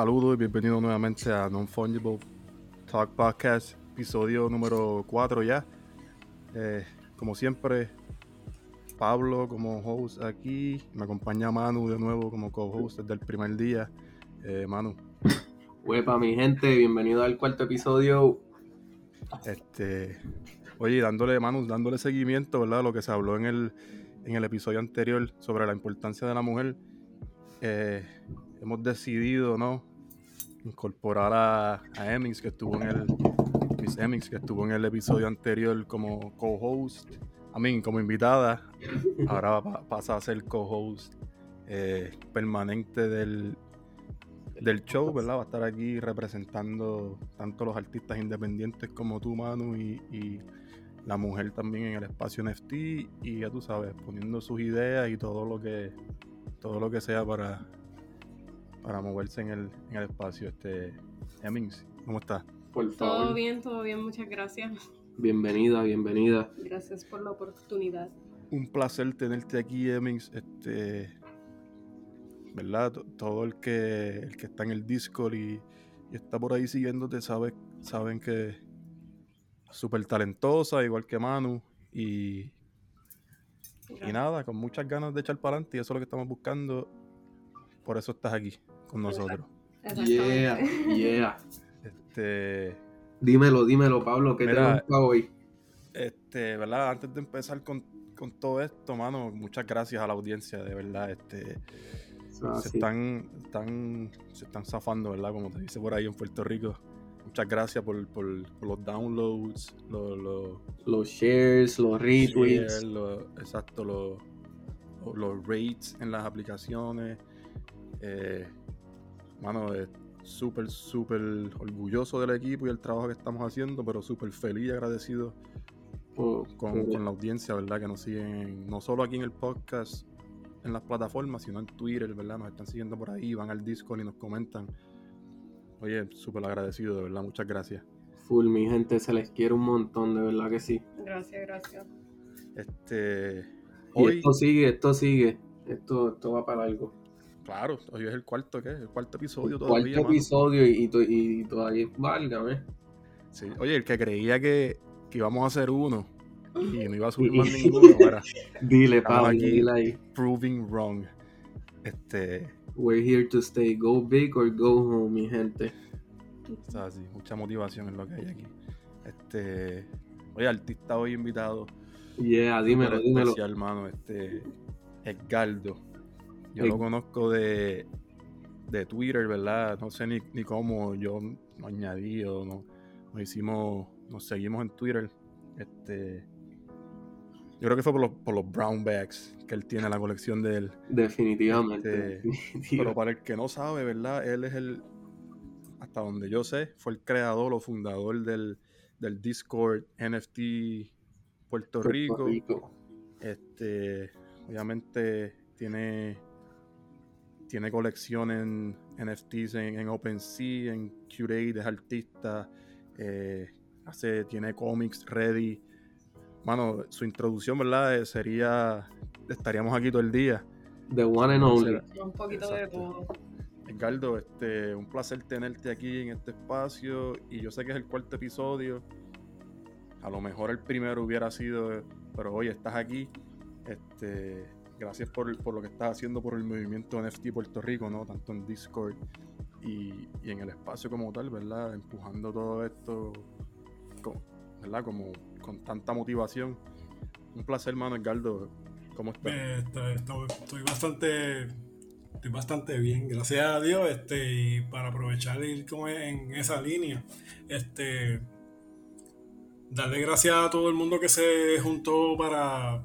Saludos y bienvenido nuevamente a Non-Fungible Talk Podcast, episodio número 4 ya. Eh, como siempre, Pablo como host aquí, me acompaña Manu de nuevo como co-host desde el primer día. Eh, Manu. Huepa, mi gente, bienvenido al cuarto episodio. Este, oye, dándole, Manu, dándole seguimiento, ¿verdad? Lo que se habló en el, en el episodio anterior sobre la importancia de la mujer. Eh, hemos decidido, ¿no? Incorporar a, a Emmings, que estuvo en el. Miss Emmings, que estuvo en el episodio anterior como co-host. A mí, como invitada. Ahora pasa a ser co-host eh, permanente del, del show, ¿verdad? Va a estar aquí representando tanto los artistas independientes como tú, Manu, y, y la mujer también en el espacio NFT. Y ya tú sabes, poniendo sus ideas y todo lo que todo lo que sea para para moverse en el, en el espacio. Este, Hemmings, ¿cómo estás? Por favor. Todo bien, todo bien, muchas gracias. Bienvenida, bienvenida. Gracias por la oportunidad. Un placer tenerte aquí, Hemmings. Este, ¿verdad? Todo el que, el que está en el Discord y, está por ahí siguiéndote sabe, saben que súper talentosa, igual que Manu. Y, y nada, con muchas ganas de echar para adelante y eso es lo que estamos buscando. Por eso estás aquí con nosotros. Yeah, yeah. Este. Dímelo, dímelo, Pablo, que te gusta hoy. Este, ¿verdad? Antes de empezar con, todo esto, mano, muchas gracias a la audiencia, de verdad. Este. se, están, están, se están zafando, ¿verdad? Como te dice por ahí en Puerto Rico. Muchas gracias por, los downloads, los, los, shares, los retweets. exacto, los, los rates en las aplicaciones. Eh, mano, es súper, súper orgulloso del equipo y el trabajo que estamos haciendo, pero súper feliz y agradecido con, la audiencia, ¿verdad? Que nos siguen no solo aquí en el podcast, en las plataformas, sino en Twitter, ¿verdad? Nos están siguiendo por ahí, van al Discord y nos comentan. Oye, súper agradecido, de verdad, muchas gracias. Full, mi gente, se les quiere un montón, de verdad que sí. Gracias, gracias. Este. hoy... esto sigue, esto sigue. Esto, esto va para algo. Claro, hoy es el cuarto, ¿qué? El cuarto episodio todavía. Cuarto episodio y, y, todavía válgame. Sí, oye, el que creía que, que íbamos a hacer uno y no iba a subir más ninguno, para. dile, Pablo, dile ahí. Proving wrong. Este. We're here to stay. Go big or go home, mi gente. Está así, mucha motivación en lo que hay aquí. Este. Oye, artista hoy invitado. Yeah, dímelo, dímelo. hermano, este. Edgardo yo lo conozco de, de Twitter, ¿verdad? No sé ni, ni cómo yo lo añadí o no, nos hicimos, nos seguimos en Twitter. Este, yo creo que fue por los, por los brown bags que él tiene la colección de él. Definitivamente. Este, pero para el que no sabe, ¿verdad? Él es el, hasta donde yo sé, fue el creador o fundador del, del Discord NFT Puerto, Rico. Rico. Este, obviamente tiene tiene colecciones en NFTs en, OpenSea, en Curate, es artista, eh, hace, tiene cómics ready. Mano, su introducción, ¿verdad? Eh, sería, estaríamos aquí todo el día. The one and only. Un poquito de todo. Edgardo, este, un placer tenerte aquí en este espacio y yo sé que es el cuarto episodio. A lo mejor el primero hubiera sido, pero hoy estás aquí. Este, gracias por, lo que estás haciendo por el movimiento NFT Puerto Rico, ¿no? Tanto en Discord y, en el espacio como tal, ¿verdad? Empujando todo esto, con, ¿verdad? Como con tanta motivación. Un placer, hermano Edgardo. ¿Cómo estás? Eh, estoy, bastante estoy bastante bien, gracias a Dios, este, y para aprovechar ir como en esa línea, este, darle gracias a todo el mundo que se juntó para,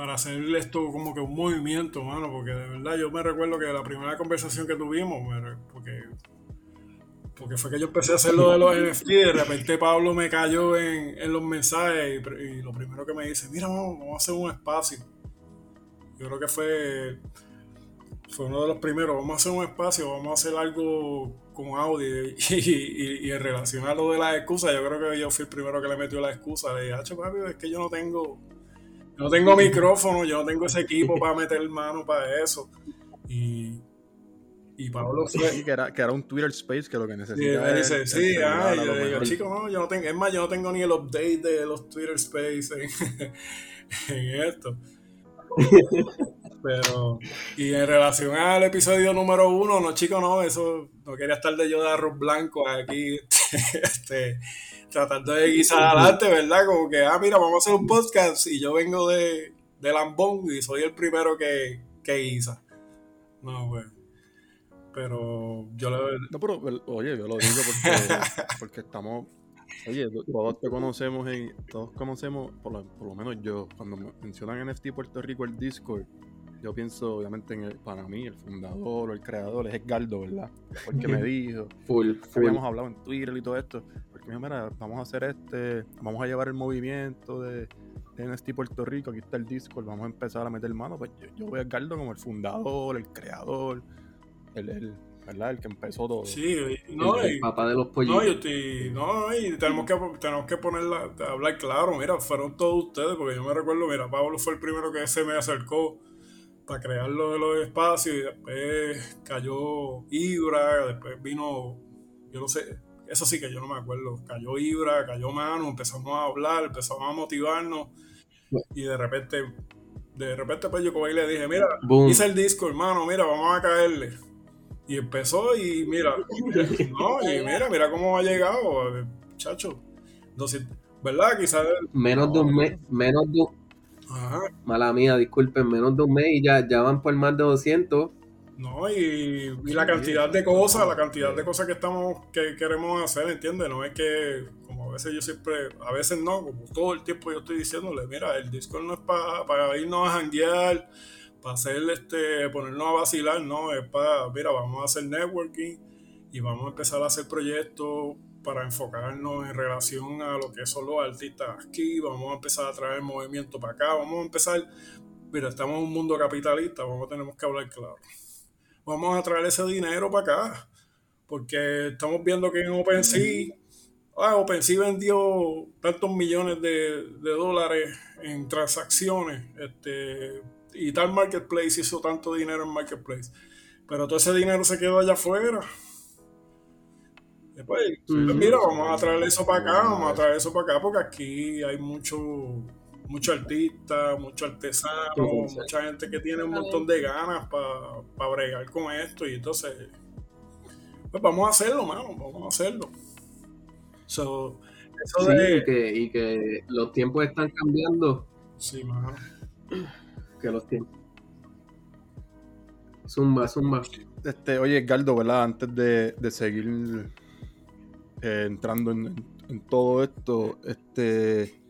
para hacer esto como que un movimiento, mano, porque de verdad yo me recuerdo que la primera conversación que tuvimos, porque, porque fue que yo empecé a hacer lo de los NFT, de repente Pablo me cayó en, los mensajes y, lo primero que me dice, mira, vamos, a hacer un espacio. Yo creo que fue, fue uno de los primeros, vamos a hacer un espacio, vamos a hacer algo con audio y, en relación a lo de las excusas, yo creo que yo fui el primero que le metió la excusa, le dije, papi, es que yo no tengo no tengo micrófono, yo no tengo ese equipo para meter mano para eso. Y, Y Pablo fue. Sí, que era, que era un Twitter Space que lo que Y necesita me es sí, ah, yo mejor. chico, no, yo no tengo, es más, yo no tengo ni el update de los Twitter Space en, en esto. Pero, y en relación al episodio número uno, no, chico, no, eso, no quería estar de yo de arroz blanco aquí, este, tratando de guisar adelante, ¿verdad? Como que, ah, mira, vamos a hacer un podcast y yo vengo de, de Lambón y soy el primero que, que guisa. No, pues. Pero yo le, No, pero oye, yo lo digo porque, porque estamos. Oye, todos te conocemos en, todos conocemos, por lo, por lo menos yo, cuando me mencionan NFT Puerto Rico, el Discord, yo pienso obviamente en el, para mí, el fundador o el creador es Edgardo, ¿verdad? Porque me dijo, Full, full. habíamos hablado en Twitter y todo esto, porque me dijo, mira, vamos a hacer este, vamos a llevar el movimiento de, de NFT Puerto Rico, aquí está el Discord, vamos a empezar a meter mano, pues yo, yo veo a Edgardo como el fundador, el creador, el, el- ¿verdad? El que empezó todo. sí, no, el y- papá de los No, pollitos. yo estoy, no, y tenemos que, tenemos que ponerla, hablar claro, mira, fueron todos ustedes, porque yo me recuerdo, mira, Pablo fue el primero que se me acercó para crear lo de los espacios, y después cayó Ibra, después vino, yo no sé, eso sí que yo no me acuerdo, cayó Ibra, cayó Manu, empezamos a hablar, empezamos a motivarnos, y de repente, de repente pues yo como ahí le dije, mira, Boom. hice el disco, hermano, mira, vamos a caerle. Y empezó y mira, no, y mira, mira cómo ha llegado, chacho. 200, ¿Verdad? Quizás, Menos de un mes, menos de ajá, mala mía, disculpen, menos de un mes y ya, ya van por más de 200. No, y, y la cantidad de cosas, la cantidad de cosas que estamos, que queremos hacer, ¿entiendes? No es que, como a veces yo siempre, a veces no, como todo el tiempo yo estoy diciéndole, mira, el Discord no es para, para irnos a janguear, para hacer este, ponernos a vacilar, no, es para, mira, vamos a hacer networking y vamos a empezar a hacer proyectos para enfocarnos en relación a lo que son los artistas aquí, vamos a empezar a traer movimiento para acá, vamos a empezar, mira, estamos en un mundo capitalista, vamos, tenemos que hablar claro. Vamos a traer ese dinero para acá, porque estamos viendo que en OpenSea, ah, OpenSea vendió tantos millones de, de dólares en transacciones, este, y tal marketplace hizo tanto dinero en marketplace, pero todo ese dinero se quedó allá afuera. Después, mira, vamos a traer eso para acá, vamos a traer eso para acá, porque aquí hay mucho, mucho artista, mucho artesano, Sí, sí. mucha gente que tiene un montón de ganas para bregar con esto, y entonces, pues vamos a hacerlo, mano, vamos a hacerlo. So, eso Sí, de... y que, y que los tiempos están cambiando. Sí, mano. Que los tiempos. Zumba, zumba. Este, oye, Edgardo, ¿verdad? Antes de, de seguir eh, entrando en, en todo esto, este, te-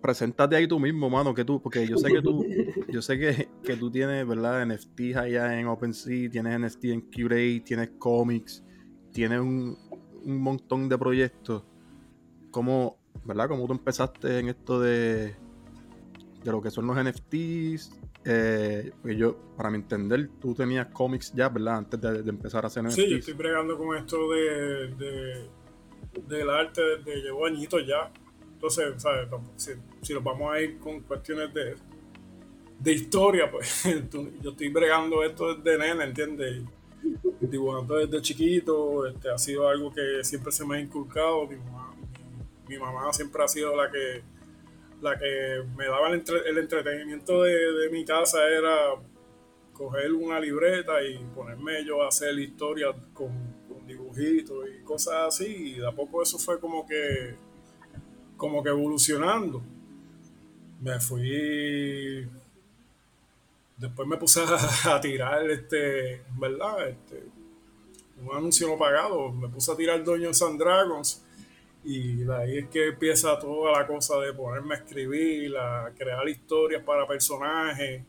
preséntate ahí tú mismo, mano, que tú, porque yo sé que tú, yo sé que, que tú tienes, ¿verdad? NFTs allá en OpenSea, tienes NFT en Curate, tienes cómics, tienes un, un montón de proyectos. ¿Cómo, verdad? ¿Cómo tú empezaste en esto de, de lo que son los NFTs? Eh, pues yo, para mi entender, tú tenías cómics ya, ¿verdad? Antes de, de empezar a hacer NFTs. Sí, yo estoy bregando con esto de, de- del arte desde llevo añitos ya. Entonces, ¿sabes? Si, si nos vamos a ir con cuestiones de, de historia, pues yo estoy bregando esto desde nena, ¿entiendes? Dibujando desde chiquito, este, ha sido algo que siempre se me ha inculcado. Mi mamá, mi, mi mamá siempre ha sido la que la que me daba el, entre- el entretenimiento de, de mi casa era coger una libreta y ponerme yo a hacer historias con, con dibujitos y cosas así y de a poco eso fue como que como que evolucionando me fui después me puse a, tirar este verdad este un anuncio no pagado me puse a tirar Dungeons and Dragons y de ahí es que empieza toda la cosa de ponerme a escribir, a crear historias para personajes.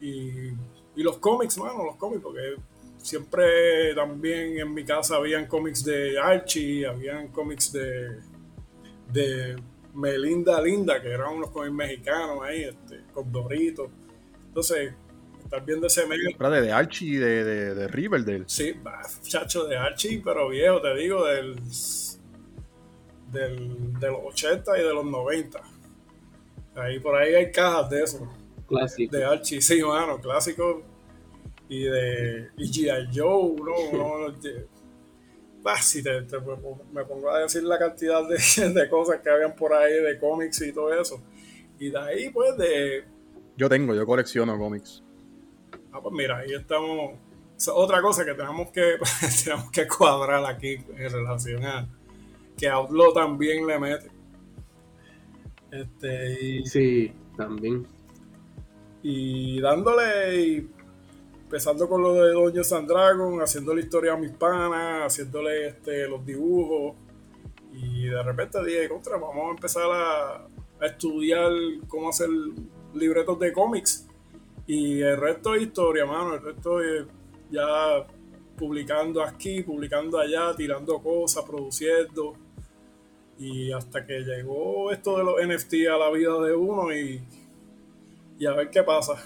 Y, y los cómics, mano, los cómics, porque siempre también en mi casa habían cómics de Archie, habían cómics de, de Melinda Linda, que eran unos cómics mexicanos ahí, este, con Doritos. Entonces, estar viendo ese medio Espérate, de Archie, de, de, de Riverdale. Sí, bah, muchacho de Archie, pero viejo, te digo, del, del, de los 80 y de los 90. Ahí por ahí hay cajas de eso, Clásico. de Archie, sí, mano, clásico. Y de y G.I. Joe, ¿no? no bah, si te, te, me pongo a decir la cantidad de, de, cosas que habían por ahí, de cómics y todo eso. Y de ahí, pues, de... Yo tengo, yo colecciono cómics. Ah, pues mira, ahí estamos... Es otra cosa que tenemos que, tenemos que cuadrar aquí en relación a que Outlaw también le mete. Este, y, sí, también. Y dándole, y empezando con lo de Doño Sandragon, haciendo la historia a mis panas, haciéndole este, los dibujos. Y de repente dije, contra, vamos a empezar a, a estudiar cómo hacer libretos de cómics. Y el resto es historia, mano. El resto es ya publicando aquí, publicando allá, tirando cosas, produciendo. Y hasta que llegó esto de los NFT a la vida de uno y, y a ver qué pasa.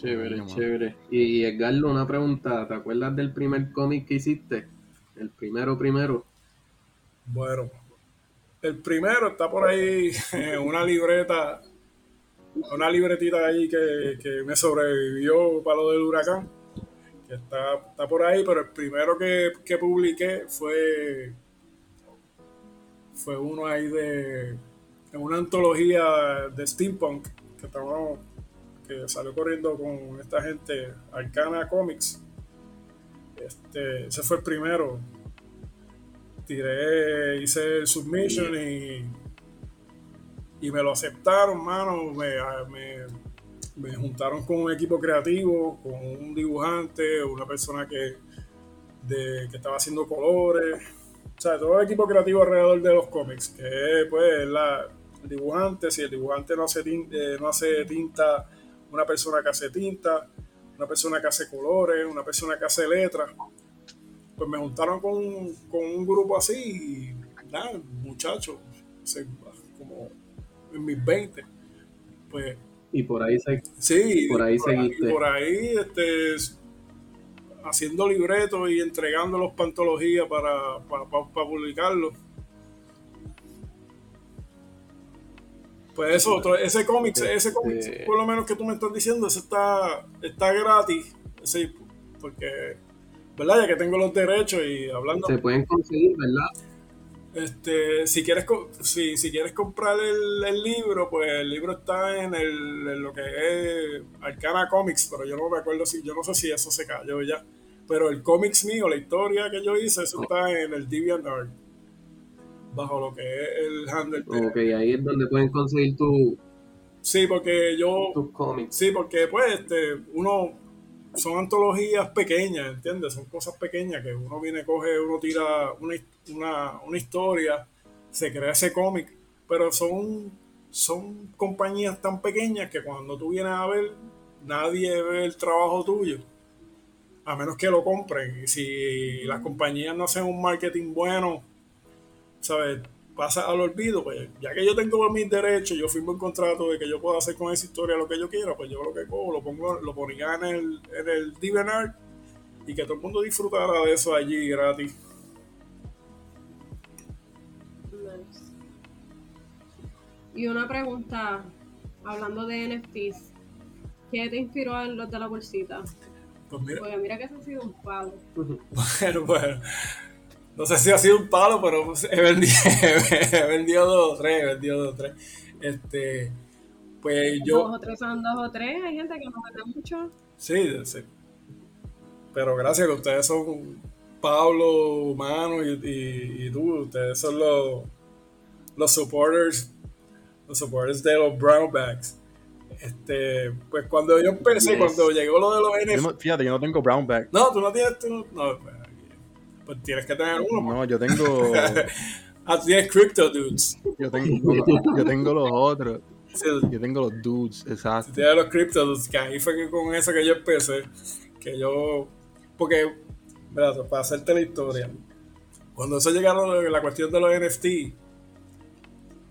Chévere, chévere. Y Edgardo, una pregunta. ¿Te acuerdas del primer cómic que hiciste? El primero, primero. Bueno, el primero está por ahí en una libreta, una libretita ahí que, que me sobrevivió para lo del huracán que está, está por ahí, pero el primero que, que publiqué fue, fue uno ahí de en una antología de steampunk que, estamos, que salió corriendo con esta gente, Arcana Comics. Este, ese fue el primero. Tiré, hice el submission y, y me lo aceptaron, mano. Me, me, me juntaron con un equipo creativo, con un dibujante, una persona que, de, que estaba haciendo colores, o sea, todo el equipo creativo alrededor de los cómics, que pues la, el dibujante, si el dibujante no hace, tinta, eh, no hace tinta, una persona que hace tinta, una persona que hace colores, una persona que hace letras, pues me juntaron con, con un grupo así y nada, muchachos, como en mis 20, pues y por ahí se, sí, por ahí por seguiste. Ahí, por ahí este, haciendo libretos y entregándolos para antología para, para, para, para publicarlos. Pues eso, otro, ese cómic, ese cómic, Este- por lo menos que tú me estás diciendo, ese está, está gratis. Sí, porque, ¿verdad? Ya que tengo los derechos y hablando. Se pueden conseguir, ¿verdad? Este, si quieres si, si quieres comprar el, el libro, pues el libro está en, el, en lo que es Arcana Comics, pero yo no me acuerdo si, yo no sé si eso se cayó ya. Pero el cómics mío, la historia que yo hice, eso está en el DeviantArt. Bajo lo que es el handle. de- Ok, ahí es donde pueden conseguir tu, Sí, porque yo. tus cómics. Sí, porque pues este, uno son antologías pequeñas, ¿entiendes? Son cosas pequeñas que uno viene, coge, uno tira una, una, una historia, se crea ese cómic, pero son, son compañías tan pequeñas que cuando tú vienes a ver, nadie ve el trabajo tuyo, a menos que lo compren. Y si las compañías no hacen un marketing bueno, ¿sabes? Pasa al olvido, pues ya que yo tengo mis derechos, yo firmo un contrato de que yo puedo hacer con esa historia lo que yo quiera, pues yo lo que cojo, lo pongo, lo ponía en el, en el DeviantArt y que todo el mundo disfrutara de eso allí gratis. Nice. Y una pregunta, hablando de NFTs, ¿qué te inspiró en los de la bolsita? Pues mira, Porque mira que eso ha sido un palo. bueno, bueno. No sé si ha sido un palo, pero he vendido, he vendido dos o tres, he vendido dos o tres. Este, pues yo, Dos o tres son dos o tres, hay gente que no vende mucho. Sí, sí. Pero gracias que ustedes son Pablo, Mano y, y, y tú. Ustedes son los, los supporters, los supporters de los Brownbacks. Este, pues cuando yo empecé, Yes. cuando llegó lo de los NFT. fíjate, yo no tengo brownback. No, tú no tienes. Tú, no, pues, pues tienes que tener uno. No, yo tengo. Tú tienes Crypto Dudes. Yo tengo, yo tengo los otros. Sí, Yo tengo los dudes, exacto. Tienes los Crypto Dudes, que ahí fue que con eso que yo empecé. Que yo. Porque, para hacerte la historia. Cuando eso llegaron la cuestión de los NFT,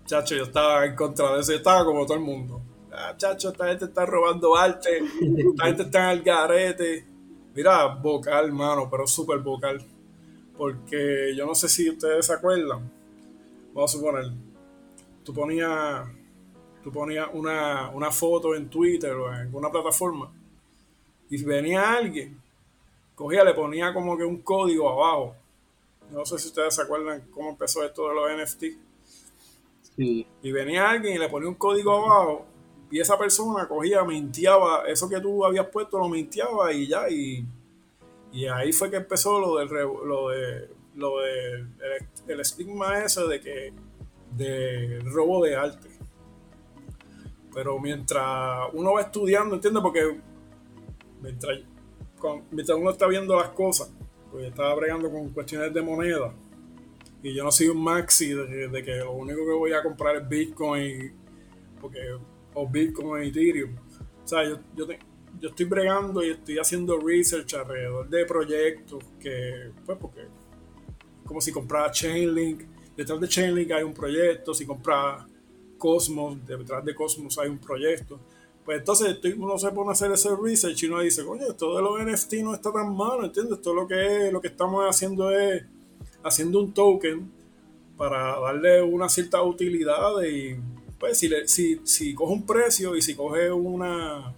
chacho, yo estaba en contra de eso. Yo estaba como todo el mundo. Ah, chacho, esta gente está robando arte. Esta gente está en el garete. Mira, vocal, mano, pero súper vocal. Porque yo no sé si ustedes se acuerdan. Vamos a suponer, tú ponías, tú ponías una, una foto en Twitter o en alguna plataforma y venía alguien, cogía, le ponía como que un código abajo. No sé si ustedes se acuerdan cómo empezó esto de los NFT. Sí. Y venía alguien y le ponía un código abajo y esa persona cogía, mintiaba, eso que tú habías puesto lo mintiaba y ya, y, y ahí fue que empezó lo del lo de lo de el, estigma ese de que de robo de arte. Pero mientras uno va estudiando, ¿entiendes? Porque mientras, mientras uno está viendo las cosas, pues yo estaba bregando con cuestiones de moneda. Y yo no soy un maxi de, de que lo único que voy a comprar es Bitcoin, porque, o Bitcoin y Ethereum. O sea, yo, yo, yo estoy bregando y estoy haciendo research alrededor de proyectos que, pues, porque, como si comprara Chainlink, detrás de Chainlink hay un proyecto, si compras Cosmos, detrás de Cosmos hay un proyecto. Pues entonces estoy- uno se pone a hacer ese research y uno dice, coño, esto de los NFT no está tan malo, ¿entiendes? Todo lo que es, lo que estamos haciendo es haciendo un token para darle una cierta utilidad y pues si, le, si, si coge un precio y si coge una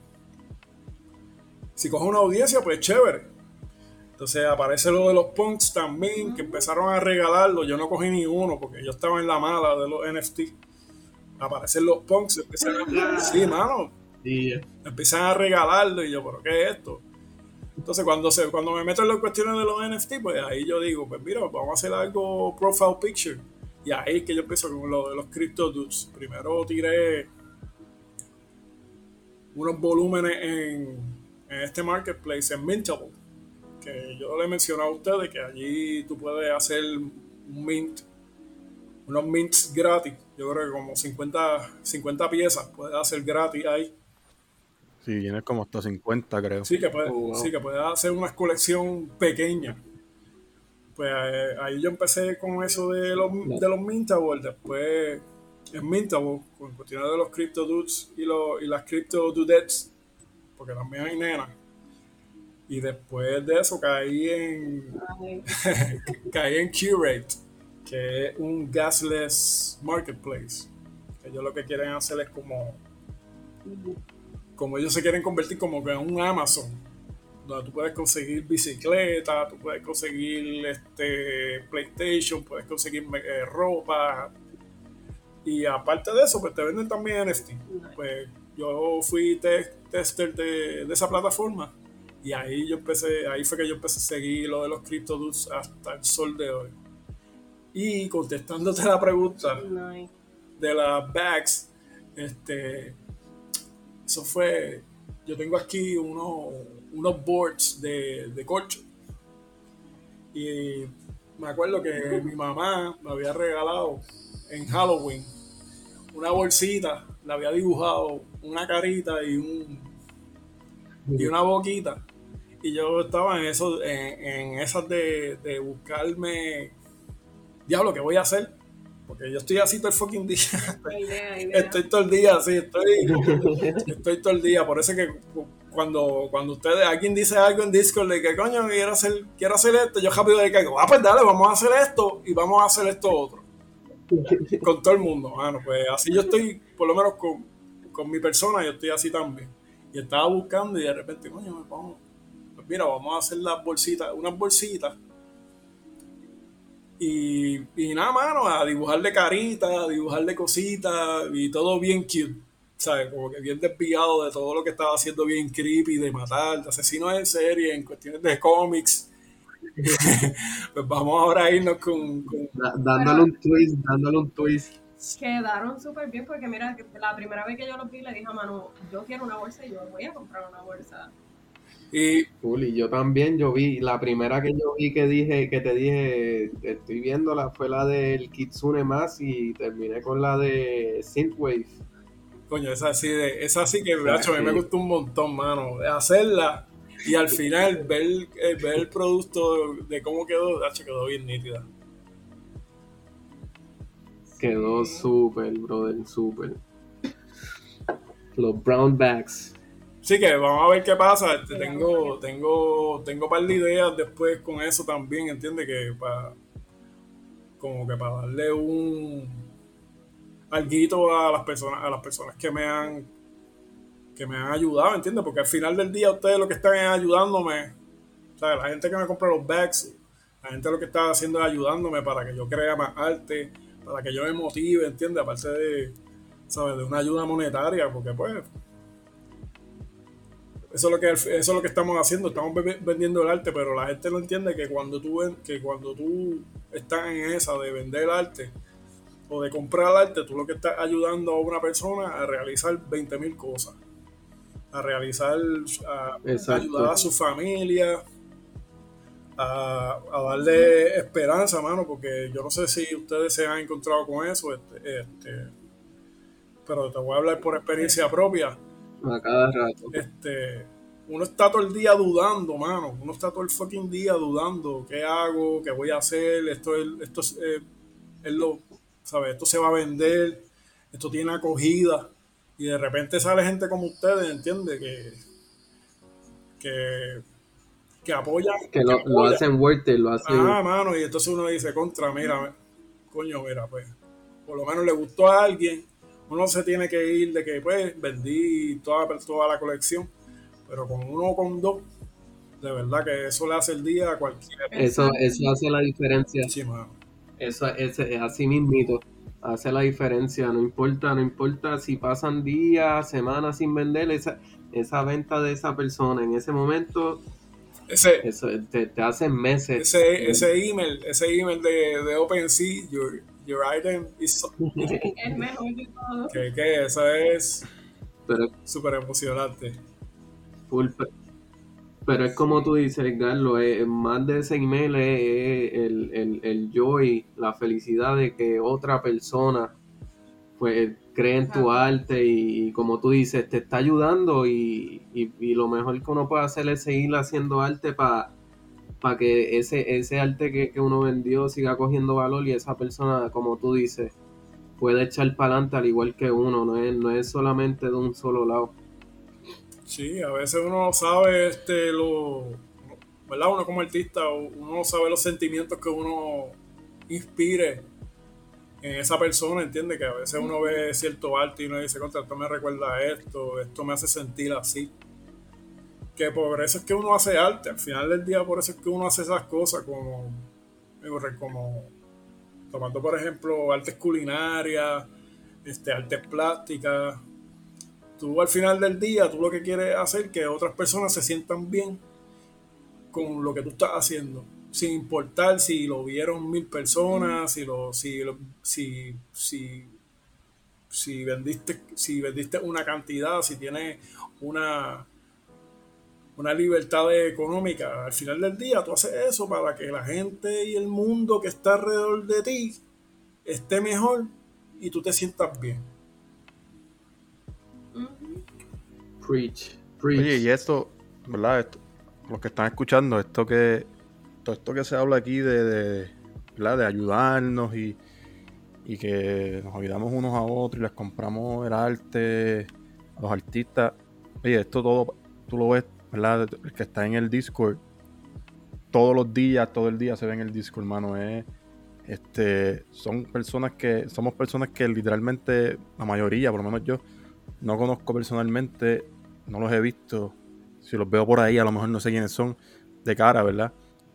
si coge una audiencia pues chévere. Entonces aparece lo de los punks también que empezaron a regalarlo. Yo no cogí ni uno porque yo estaba en la mala de los NFT aparecen los punks empiezan a, sí mano. Y empiezan a regalarlo y yo pero qué es esto entonces, cuando, se, cuando me meto en las cuestiones de los NFT, pues ahí yo digo, pues mira, vamos a hacer algo profile picture. Y ahí es que yo empiezo con lo de los crypto dudes. Primero tiré unos volúmenes en, en este marketplace, en Mintable, que yo le he mencionado a ustedes que allí tú puedes hacer un mint, unos mints gratis. Yo creo que como 50, 50 piezas puedes hacer gratis ahí. Sí, viene como hasta 50, creo. Sí, que puedes Oh, wow. sí, que puedes hacer una colección pequeña. Pues eh, ahí yo empecé con eso de los, de los Mintable. Después en Mintable, con cuestiones de los Crypto Dudes y, los, y las Crypto Dudettes, porque también hay nenas. Y después de eso caí en, caí en Curate, que es un gasless marketplace. Ellos lo que quieren hacer es como como ellos se quieren convertir como que en un Amazon, donde tú puedes conseguir bicicleta, tú puedes conseguir este PlayStation, puedes conseguir eh, ropa. Y aparte de eso, pues te venden también NFT. Pues yo fui te- tester de, de esa plataforma y ahí yo empecé, ahí fue que yo empecé a seguir lo de los crypto dudes hasta el sol de hoy. Y contestándote la pregunta, de las bags, este, eso fue, yo tengo aquí unos, unos boards de, de corcho. Y me acuerdo que mi mamá me había regalado en Halloween una bolsita, le había dibujado una carita y un y una boquita. Y yo estaba en eso, en, en esas de, de buscarme, diablo, ¿qué voy a hacer? Porque yo estoy así todo el fucking día. Idea, idea. Estoy todo el día, sí, estoy, estoy todo el día. Por eso es que cuando, cuando ustedes, alguien dice algo en Discord de que coño, quiero hacer, quiero hacer esto, yo rápido le caigo, ah, pues dale, vamos a hacer esto y vamos a hacer esto otro. Con todo el mundo, mano. Pues así yo estoy, por lo menos con, con mi persona, yo estoy así también. Y estaba buscando y de repente, coño, pongo, pues mira, vamos a hacer las bolsitas, unas bolsitas. Y, y nada, mano, a dibujarle caritas, a dibujarle cositas y todo bien cute. ¿Sabes? Como que bien desviado de todo lo que estaba haciendo bien creepy, de matar, de asesinos en serie, en cuestiones de cómics. pues vamos ahora a irnos con, con- dándole un twist, dándole un twist. Quedaron súper bien porque mira, que la primera vez que yo los vi le dije a Manu, yo quiero una bolsa y yo voy a comprar una bolsa. Y y yo también, yo vi, la primera que yo vi que dije, que te dije, estoy viéndola, fue la del Kitsune más y terminé con la de Synthwave. Coño, esa sí, de, esa sí que a mí me gustó un montón, mano. de Hacerla y al final ver, eh, ver el producto de cómo quedó, macho, quedó bien nítida. Quedó súper, brother, súper. Los brown bags. Así que vamos a ver qué pasa. Este, tengo, tengo, tengo un par de ideas después con eso también, ¿entiendes? Que para como que para darle un algo a las personas, a las personas que me han que me han ayudado, ¿entiendes? Porque al final del día ustedes lo que están es ayudándome, sea, La gente que me compra los bags, la gente lo que está haciendo es ayudándome para que yo crea más arte, para que yo me motive, ¿entiendes? Aparte de, ¿sabes? De una ayuda monetaria, porque pues eso es lo que eso es lo que estamos haciendo, estamos vendiendo el arte, pero la gente no entiende que cuando tú que cuando tú estás en esa de vender arte o de comprar arte, tú lo que estás ayudando a una persona a realizar 20.000 cosas, a realizar a, ayudar a su familia, a, darle esperanza, mano, porque yo no sé si ustedes se han encontrado con eso, este, este pero te voy a hablar por experiencia propia a cada rato. Este, uno está todo el día dudando, mano. Uno está todo el fucking día dudando. ¿Qué hago? ¿Qué voy a hacer? Esto es, esto es, eh, lo, ¿sabes? Esto se va a vender. Esto tiene acogida. Y de repente sale gente como ustedes, ¿entiendes? Que, que, que apoyan. Que, lo, hacen fuerte, lo hacen. Ah, mano. Y entonces uno dice, contra, mira, coño, mira, pues. Por lo menos le gustó a alguien uno se tiene que ir de que pues vendí toda, toda la colección, pero con uno o con dos, de verdad que eso le hace el día a cualquiera. Eso, eso hace la diferencia. Eso, es así mismito, hace la diferencia, no importa, no importa si pasan días, semanas sin vender esa, esa venta de esa persona en ese momento ese, eso te, te hacen meses. Ese, ese email, ese email de, de OpenSea, your item is es mejor que todo. Que, eso es súper emocionante. pero es como tú dices, Carlos, es, más de ese email es, el, el, el joy, la felicidad de que otra persona pues cree en tu arte y, como tú dices, te está ayudando y, y, y, lo mejor que uno puede hacer es seguir haciendo arte para para que ese, ese arte que, uno vendió siga cogiendo valor y esa persona, como tú dices, puede echar para adelante al igual que uno, no es, no es solamente de un solo lado. Sí, a veces uno sabe este lo ¿verdad? Uno como artista, uno sabe los sentimientos que uno inspire en esa persona, entiende que a veces uno ve cierto arte y uno dice, contra, esto me recuerda a esto, esto me hace sentir así que por eso es que uno hace arte, al final del día por eso es que uno hace esas cosas como, como tomando por ejemplo artes culinarias, este, artes plásticas. Tú al final del día, tú lo que quieres hacer es que otras personas se sientan bien con lo que tú estás haciendo, sin importar si lo vieron mil personas, si lo, si, si, si, si vendiste, si vendiste una cantidad, si tienes una una libertad económica. Al final del día, tú haces eso para que la gente y el mundo que está alrededor de ti esté mejor y tú te sientas bien. Preach, Oye, y esto, ¿verdad? Esto, los que están escuchando, esto que todo esto que se habla aquí de, de, de ayudarnos y, y que nos ayudamos unos a otros y les compramos el arte a los artistas. Oye, esto todo tú lo ves ¿verdad? El que está en el Discord, todos los días, todo el día se ve en el Discord, hermano. este, son personas que, somos personas que literalmente, la mayoría, por lo menos yo, no conozco personalmente, no los he visto. Si los veo por ahí, a lo mejor no sé quiénes son de cara, ¿verdad?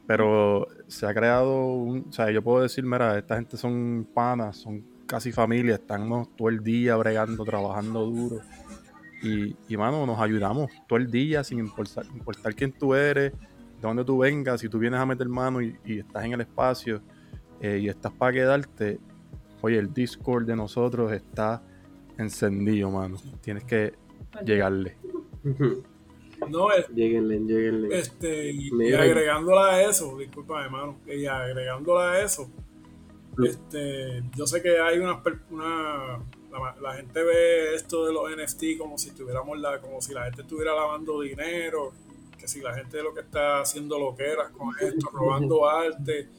Pero se ha creado un, o sea, yo puedo decir, mira, esta gente son panas, son casi familia, estamos todo el día bregando, trabajando duro. Y, y, mano, nos ayudamos todo el día sin importar, importar quién tú eres, de dónde tú vengas, si tú vienes a meter mano y, estás en el espacio eh, y estás para quedarte, oye, el Discord de nosotros está encendido, mano. Tienes que llegarle. No, es, lleguenle, lleguenle. Este, y, agregándola a eso, disculpa, hermano, y agregándola a eso, este, yo sé que hay una, una la, gente ve esto de los NFT como si estuviéramos la, como si la gente estuviera lavando dinero, que si la gente lo que está haciendo lo que era con esto, robando arte,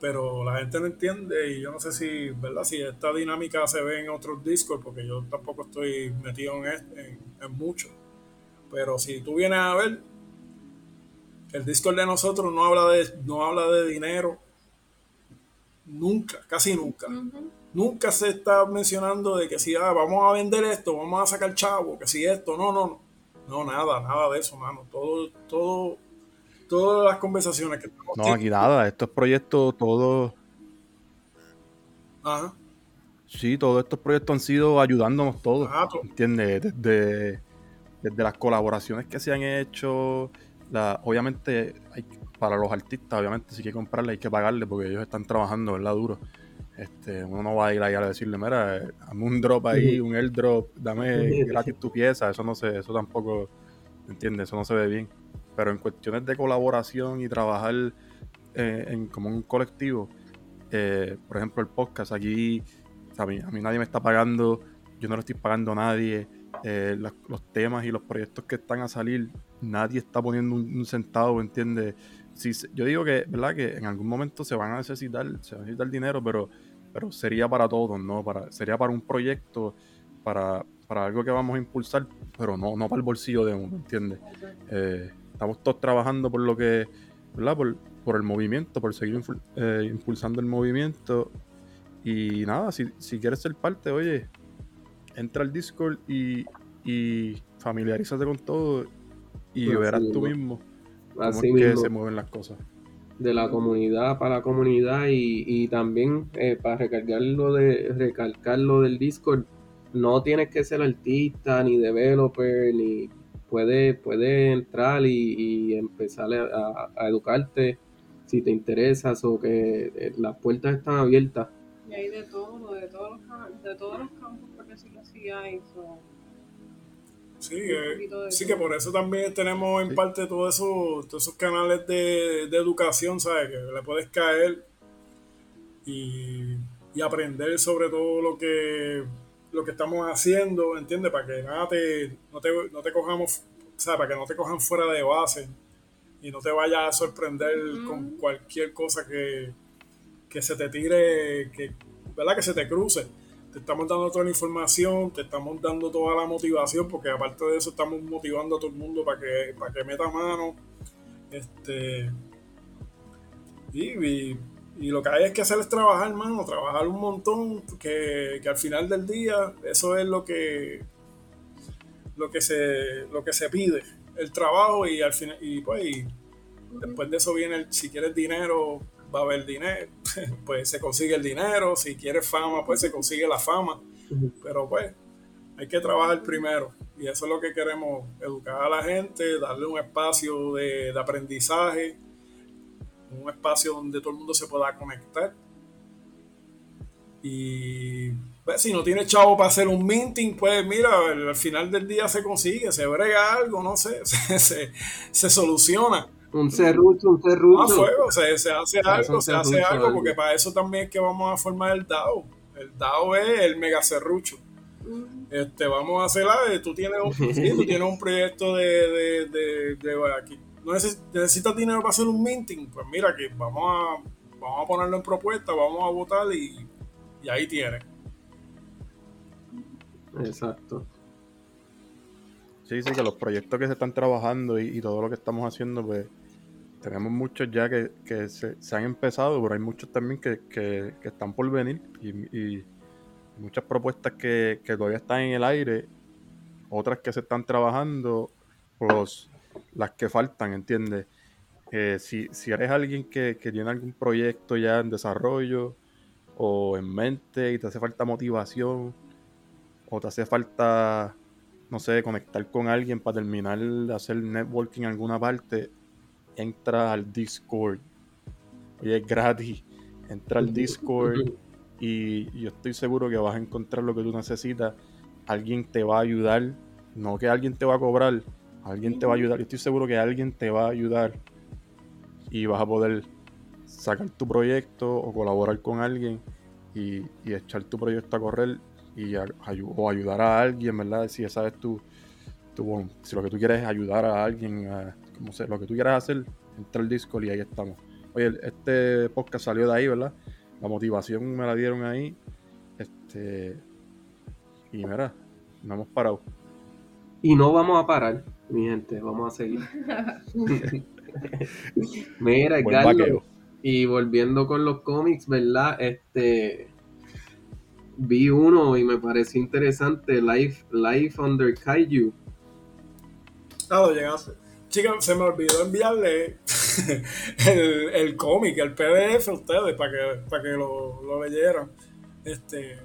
pero la gente no entiende y yo no sé si, ¿verdad? Si esta dinámica se ve en otros discos, porque yo tampoco estoy metido en, este, en, mucho, pero si tú vienes a ver, el Discord de nosotros no habla de, no habla de dinero, nunca, casi nunca nunca se está mencionando de que si ah, vamos a vender esto, vamos a sacar chavo, que si esto, no, no, no, nada, nada de eso, mano. Todo, todo, todas las conversaciones que tenemos. No, aquí nada, estos proyectos, todos. Ajá. Sí, todos estos proyectos han sido ayudándonos todos. ¿Entiendes? Desde, desde las colaboraciones que se han hecho. La, obviamente, hay, para los artistas, obviamente, si hay que comprarle, hay que pagarle porque ellos están trabajando, ¿verdad? Duro. Este, uno no va a ir ahí a decirle, mira, dame un drop ahí, un airdrop, dame gratis tu pieza, eso no se, eso tampoco, ¿entiendes? Eso no se ve bien. Pero en cuestiones de colaboración y trabajar eh, en, como un colectivo, eh, por ejemplo, el podcast, aquí a, mí, a mí nadie me está pagando, yo no le estoy pagando a nadie, eh, los, temas y los proyectos que están a salir, nadie está poniendo un, un centavo, ¿entiendes? Si, yo digo que, ¿verdad? Que en algún momento se van a necesitar, se va a necesitar dinero, pero pero sería para todos, ¿no? Para, sería para un proyecto, para, algo que vamos a impulsar, pero no, no para el bolsillo de uno, ¿entiendes? Eh, estamos todos trabajando por lo que, ¿verdad? Por, por el movimiento, por seguir eh, impulsando el movimiento. Y nada, si, si, quieres ser parte, oye, entra al Discord y, y familiarízate con todo y verás tú mismo. cómo es que se mueven las cosas. De la comunidad para la comunidad y, también eh, para recargarlo de recalcarlo del Discord no tienes que ser artista ni developer ni puedes puede entrar y, empezar a, educarte si te interesas o que eh, las puertas están abiertas y hay de todo de todos los, de todos los campos porque sí que sí hay Sí, sí que por eso también tenemos en parte todos esos, todos esos canales de, educación, ¿sabes? Que le puedes caer y, aprender sobre todo lo que, lo que estamos haciendo, ¿entiendes? Para que nada te, no, te, no te cojamos, ¿sabes? Para que no te cojan fuera de base y no te vayas a sorprender con cualquier cosa que, que se te tire, que, ¿verdad? Que se te cruce te estamos dando toda la información, te estamos dando toda la motivación, porque aparte de eso estamos motivando a todo el mundo para que, para que meta mano. Este, y, lo que hay es que hacer es trabajar, mano, trabajar un montón, que, al final del día eso es lo que lo que se lo que se pide, el trabajo y al final y pues después de eso viene el, si quieres dinero va a haber dinero, pues se consigue el dinero, si quieres fama, pues se consigue la fama, pero pues hay que trabajar primero y eso es lo que queremos, educar a la gente, darle un espacio de, aprendizaje, un espacio donde todo el mundo se pueda conectar. Y pues, si no tiene chavo para hacer un minting, pues mira, al, final del día se consigue, se brega algo, no sé, se, se soluciona. Un serrucho, un serrucho. A fuego, se, se hace algo, se hace algo, porque para eso también es que vamos a formar el DAO. El DAO es el mega serrucho. Este, vamos a hacerla, tú tienes un, tú tienes un proyecto de, de, de, aquí. No necesitas dinero para hacer un minting, pues mira que vamos a, vamos a ponerlo en propuesta, vamos a votar y, y ahí tienes. Exacto. Sí, sí, que los proyectos que se están trabajando y, y, todo lo que estamos haciendo, pues tenemos muchos ya que, se, han empezado, pero hay muchos también que, están por venir y, muchas propuestas que, todavía están en el aire, otras que se están trabajando, pues las que faltan, ¿entiendes? Eh, si, si, eres alguien que, tiene algún proyecto ya en desarrollo o en mente y te hace falta motivación o te hace falta, no sé, conectar con alguien para terminar de hacer networking en alguna parte, entra al Discord. Oye, es gratis. Entra al Discord y yo estoy seguro que vas a encontrar lo que tú necesitas. Alguien te va a ayudar. No que alguien te va a cobrar. Alguien te va a ayudar. Yo estoy seguro que alguien te va a ayudar. Y vas a poder sacar tu proyecto o colaborar con alguien y, echar tu proyecto a correr y o ayudar a alguien, ¿verdad? Si sabes tú, tú, si lo que tú quieres es ayudar a alguien a, no sé, lo que tú quieras hacer, entra al Discord y ahí estamos. Oye, este podcast salió de ahí, ¿verdad? La motivación me la dieron ahí. Este. Y mira, no hemos parado. Y no vamos a parar, mi gente, vamos a seguir. mira, Carlos. Y volviendo con los cómics, ¿verdad? Este. vi uno y me pareció interesante, Life, Life Under Kaiju. Ah, lo llegaste. Chica, se me olvidó enviarle el, el cómic, el PDF a ustedes para que, para que lo, lo leyeran. Este,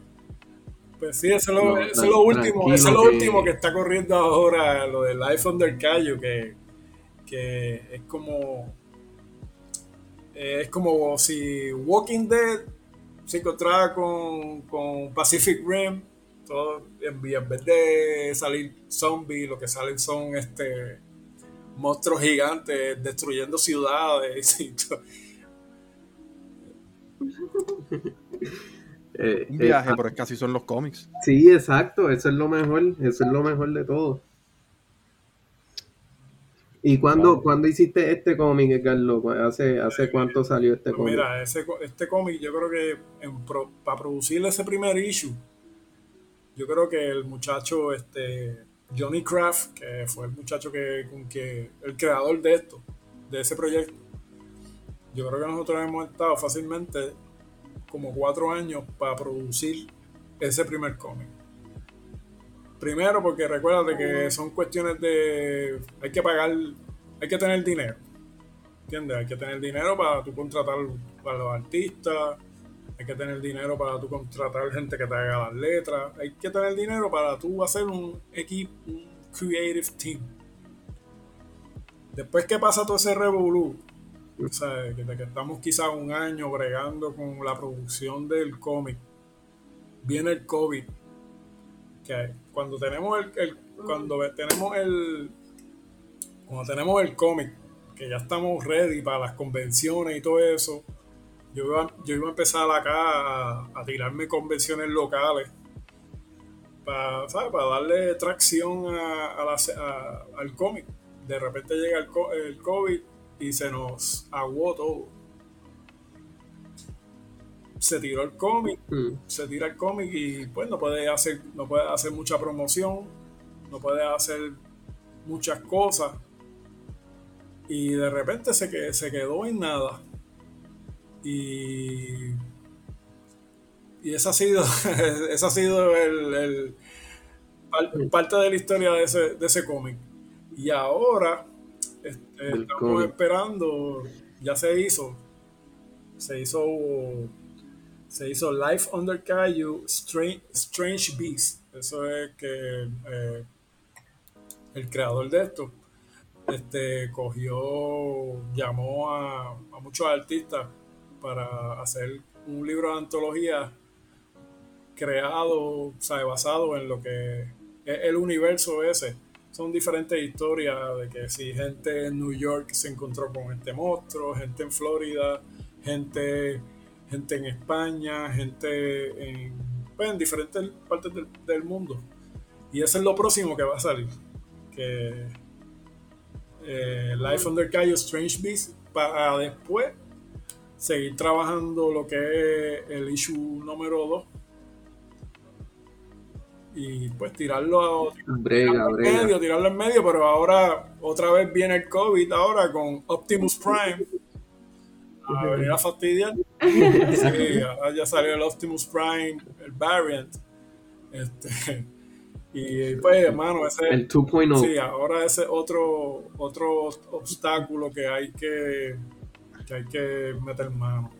pues sí, eso es lo, No, eso es lo tran- último, eso es lo que- último que está corriendo ahora, lo del Life Under Kaiju, que, que es como eh, es como si Walking Dead se encontraba con, con Pacific Rim, todo, en, en vez de salir zombies, lo que salen son este monstruos gigantes destruyendo ciudades y todo. Eh, Un eh, viaje, ah, pero es que así son los cómics. sí, exacto, eso es lo mejor, eso es lo mejor de todo. ¿Y cuándo, Claro. cuándo hiciste este cómic, Carlos? ¿Hace, ¿Hace cuánto salió este Pues cómic? mira, ese, co- este cómic yo creo que en pro- para producir ese primer issue, yo creo que el muchacho este Johnny Kraft, que fue el muchacho que, con que el creador de esto, de ese proyecto, yo creo que nosotros hemos estado fácilmente como cuatro años para producir ese primer cómic. Primero porque recuérdate que son cuestiones de... hay que pagar, hay que tener dinero. ¿Entiendes? Hay que tener dinero para tú contratar para los artistas, hay que tener dinero para tú contratar gente que te haga las letras, hay que tener dinero para tú hacer un equipo, un creative team. Después que pasa todo ese revolú, o sea, que, estamos quizás un año bregando con la producción del cómic, viene el COVID, que cuando tenemos el, cuando tenemos el cuando tenemos el cómic que ya estamos ready para las convenciones y todo eso yo iba, yo iba a empezar acá a, a tirarme convenciones locales para, ¿sabes? para darle tracción a, a la- a- al cómic. De repente llega el, el COVID y se nos aguó todo. Se tiró el cómic Mm, se tira el cómic y pues no puede hacer no puede hacer mucha promoción no puede hacer muchas cosas. Y de repente se, se quedó en nada y y esa ha sido esa ha sido el, el- par- parte de la historia de ese, de ese cómic. Y ahora este, estamos esperando ya se hizo se hizo se hizo Life Under Kaiju Strange, Strange Beast. Eso es que eh, el creador de esto este, cogió, llamó a, a muchos artistas para hacer un libro de antología creado, sea, basado en lo que es el universo ese. Son diferentes historias de que si gente en New York se encontró con este monstruo, gente en Florida, gente, gente en España, gente en, pues, en diferentes partes del, mundo. Y eso es lo próximo que va a salir. Que eh, Life Under Kaiju Strange Beast para después seguir trabajando lo que es el issue número 2 y pues tirarlo a, Brega, tirarlo en medio, tirarlo en medio, pero ahora otra vez viene el COVID ahora con Optimus Prime a venir a fastidiar. Sí, ahora ya salió el Optimus Prime, el variant. Este, y pues hermano, ese El 2.0. Sí, ahora ese es otro, otro obstáculo que hay que, que hay que meter mano.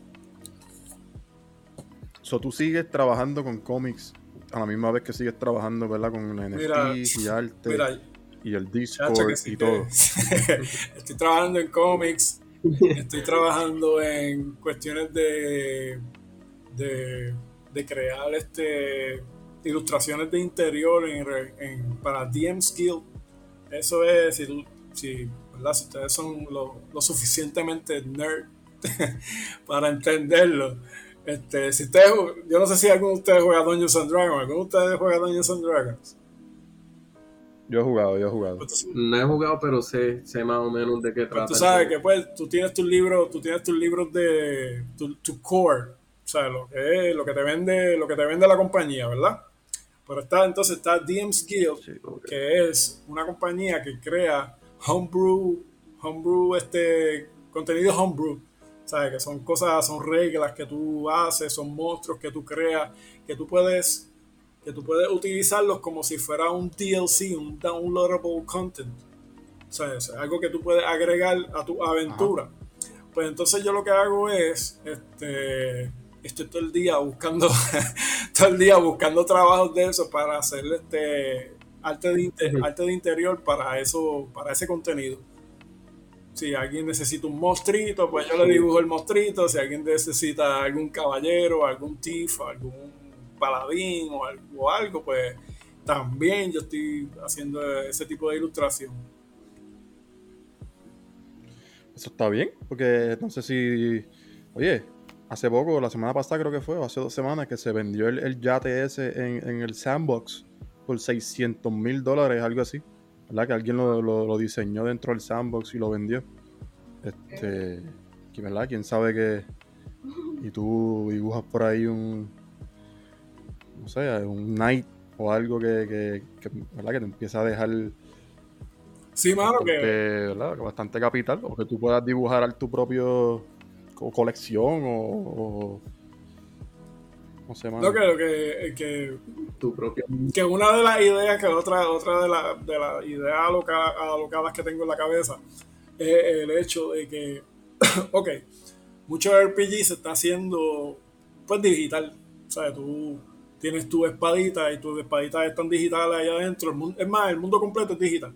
So, tú sigues trabajando con cómics a la misma vez que sigues trabajando, ¿verdad? Con NFTs Mira, y arte Mira, y el Discord sí y todo. estoy trabajando en cómics, estoy trabajando en cuestiones de, de, de crear este ilustraciones de interior en, para DM Skill. Eso es, si, si, ¿verdad? si ustedes son lo, lo suficientemente nerd para entenderlo. Este, si ustedes, yo no sé si alguno de ustedes juega Dungeons and Dragons. ¿Alguno de ustedes juega Dungeons and Dragons? Yo he jugado, yo he jugado. Pues, No he jugado, pero sé, sé más o menos de qué Pues trata. tú sabes que pues tú tienes tus libros, tú tienes tus libros de tu, tu core, o sea, lo que es, lo que te vende, lo que te vende la compañía, ¿verdad? Pero está, entonces está DM's Guild, Sí. Que es una compañía que crea homebrew, homebrew, este contenido homebrew, ¿Sabes? Que son cosas, son reglas que tú haces, son monstruos que tú creas, que tú puedes, que tú puedes utilizarlos como si fuera un DLC, un downloadable content. ¿Sabes? Algo que tú puedes agregar a tu aventura. Pues entonces yo lo que hago es, este, estoy todo el día buscando, todo el día buscando trabajos de eso para hacer este arte de, arte de interior para eso, para ese contenido si alguien necesita un monstruito, pues yo le dibujo el monstruito. Si alguien necesita algún caballero, algún tif, algún paladín o algo, algo, pues también yo estoy haciendo ese tipo de ilustración. Eso está bien, porque no sé si. Oye, hace poco, la semana pasada creo que fue, o hace dos semanas, que se vendió el, yate ese en, en, el sandbox por 600 mil dólares, algo así. ¿verdad? Que alguien lo, diseñó dentro del sandbox y lo vendió. Este, ¿verdad? ¿Quién sabe que... Y tú dibujas por ahí un... No sé, un night o algo que, ¿verdad? que te empieza a dejar... Sí, mano, que... Bastante capital, o que tú puedas dibujar tu propio colección o no, que, que, tu propia... que una de las ideas, que otra, otra de, las de las ideas alocadas que tengo en la cabeza es el hecho de que, ok, mucho RPG se está haciendo pues digital. O sea, tú tienes tu espadita y tus espaditas están digitales allá adentro. es más, el mundo completo es digital.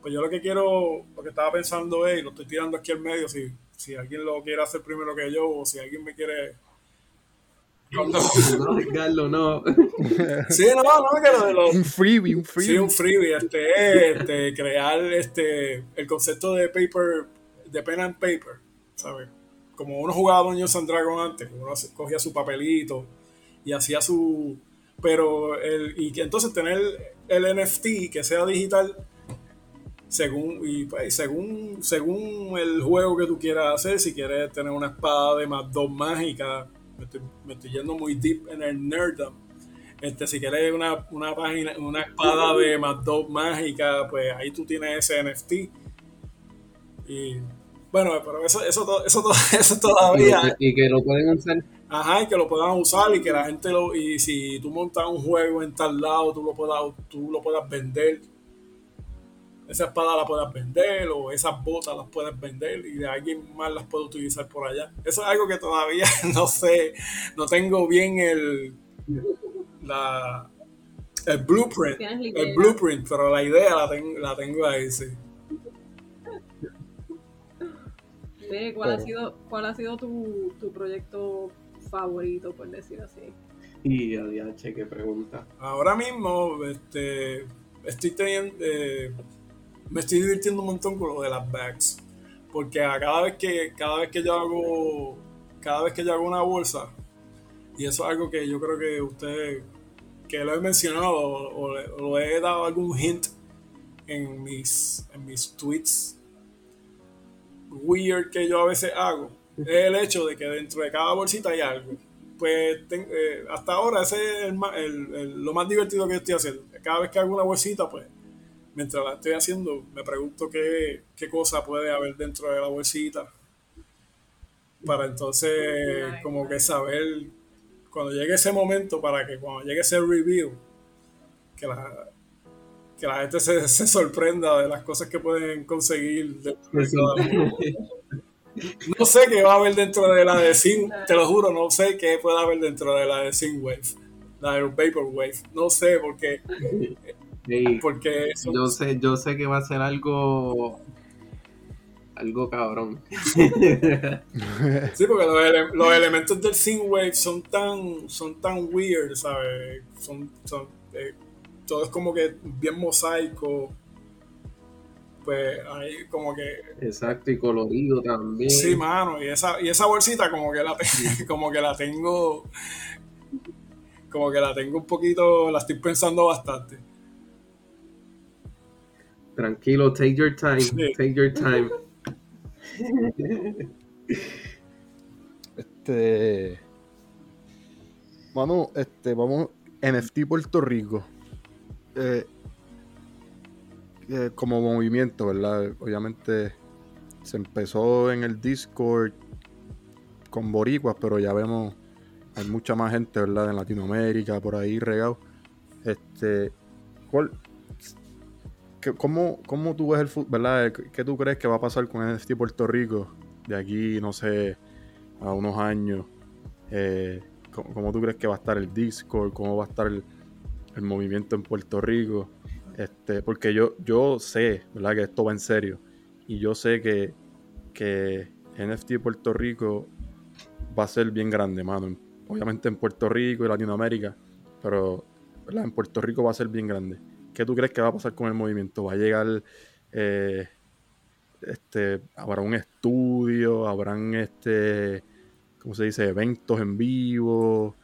Pues yo lo que quiero, lo que estaba pensando es, y lo estoy tirando aquí al medio, si, si alguien lo quiere hacer primero que yo o si alguien me quiere no, no, no. Sí, no, no, que lo de los. Un freebie, un freebie. Sí, un freebie. Este, este, crear este, el concepto de paper, de pen and paper, ¿sabes? Como uno jugaba Dungeons and Dragons antes, uno cogía su papelito y hacía su. Pero, el, y entonces tener el NFT que sea digital según y pues, según según el juego que tú quieras hacer si quieres tener una espada de más dos mágica me estoy, yendo muy deep en el nerdom. Este, si quieres una, una página, una espada de más dos mágica, pues ahí tú tienes ese NFT. Y bueno, pero eso, eso, eso, eso todavía. Y, que lo pueden usar. Ajá, y que lo puedan usar y que la gente lo. Y si tú montas un juego en tal lado, tú lo puedas, tú lo puedas vender esa espada la puedas vender o esas botas las puedes vender y de alguien más las puede utilizar por allá. Eso es algo que todavía no sé, no tengo bien el, la, el blueprint, el blueprint, pero la idea la, tengo, la tengo ahí, sí. ¿cuál, ha sido, ¿Cuál ha sido tu, tu proyecto favorito, por decir así? Y ADH, qué pregunta. Ahora mismo, este, estoy teniendo, eh, me estoy divirtiendo un montón con lo de las bags. Porque a cada vez que, cada vez que yo hago, cada vez que yo hago una bolsa, y eso es algo que yo creo que usted, que lo he mencionado o, lo he dado algún hint en mis, en mis tweets weird que yo a veces hago, es el hecho de que dentro de cada bolsita hay algo. Pues eh, hasta ahora ese es lo más divertido que estoy haciendo. Cada vez que hago una bolsita, pues mientras la estoy haciendo, me pregunto qué, qué cosa puede haber dentro de la bolsita. Para entonces, como que saber, cuando llegue ese momento, para que cuando llegue ese review, que la, que la gente se, sorprenda de las cosas que pueden conseguir No sé qué va a haber dentro de la de Sin, te lo juro, no sé qué puede haber dentro de la de Sin Wave, la de Vaporwave, no sé, porque porque yo sé, yo sé que va a ser algo algo cabrón. sí, porque los, elementos del Synthwave son tan, son tan weird, ¿sabes? Son, son eh, todo es como que bien mosaico. Pues ahí como que. Exacto, y colorido también. Sí, mano, y esa, y esa bolsita como que la como que la tengo. Como que la tengo un poquito, la estoy pensando bastante. Tranquilo, take your time, take your time. Este. Vamos, este, vamos. NFT Puerto Rico. Eh, eh, como movimiento, ¿verdad? Obviamente se empezó en el Discord con boricuas, pero ya vemos, hay mucha más gente, ¿verdad? En Latinoamérica, por ahí regado. Este, ¿cuál, cómo, ¿Cómo tú ves el verdad? ¿Qué tú crees que va a pasar con NFT Puerto Rico de aquí, no sé, a unos años? Eh, ¿cómo, tú crees que va a estar el Discord? ¿Cómo va a estar el, movimiento en Puerto Rico? Este, porque yo, yo sé, ¿verdad? Que esto va en serio. Y yo sé que, que NFT Puerto Rico va a ser bien grande, mano. Obviamente en Puerto Rico y Latinoamérica, pero en Puerto Rico va a ser bien grande. ¿Qué tú crees que va a pasar con el movimiento? ¿Va a llegar, eh, este, habrá un estudio, habrán, este, ¿cómo se dice? Eventos en vivo.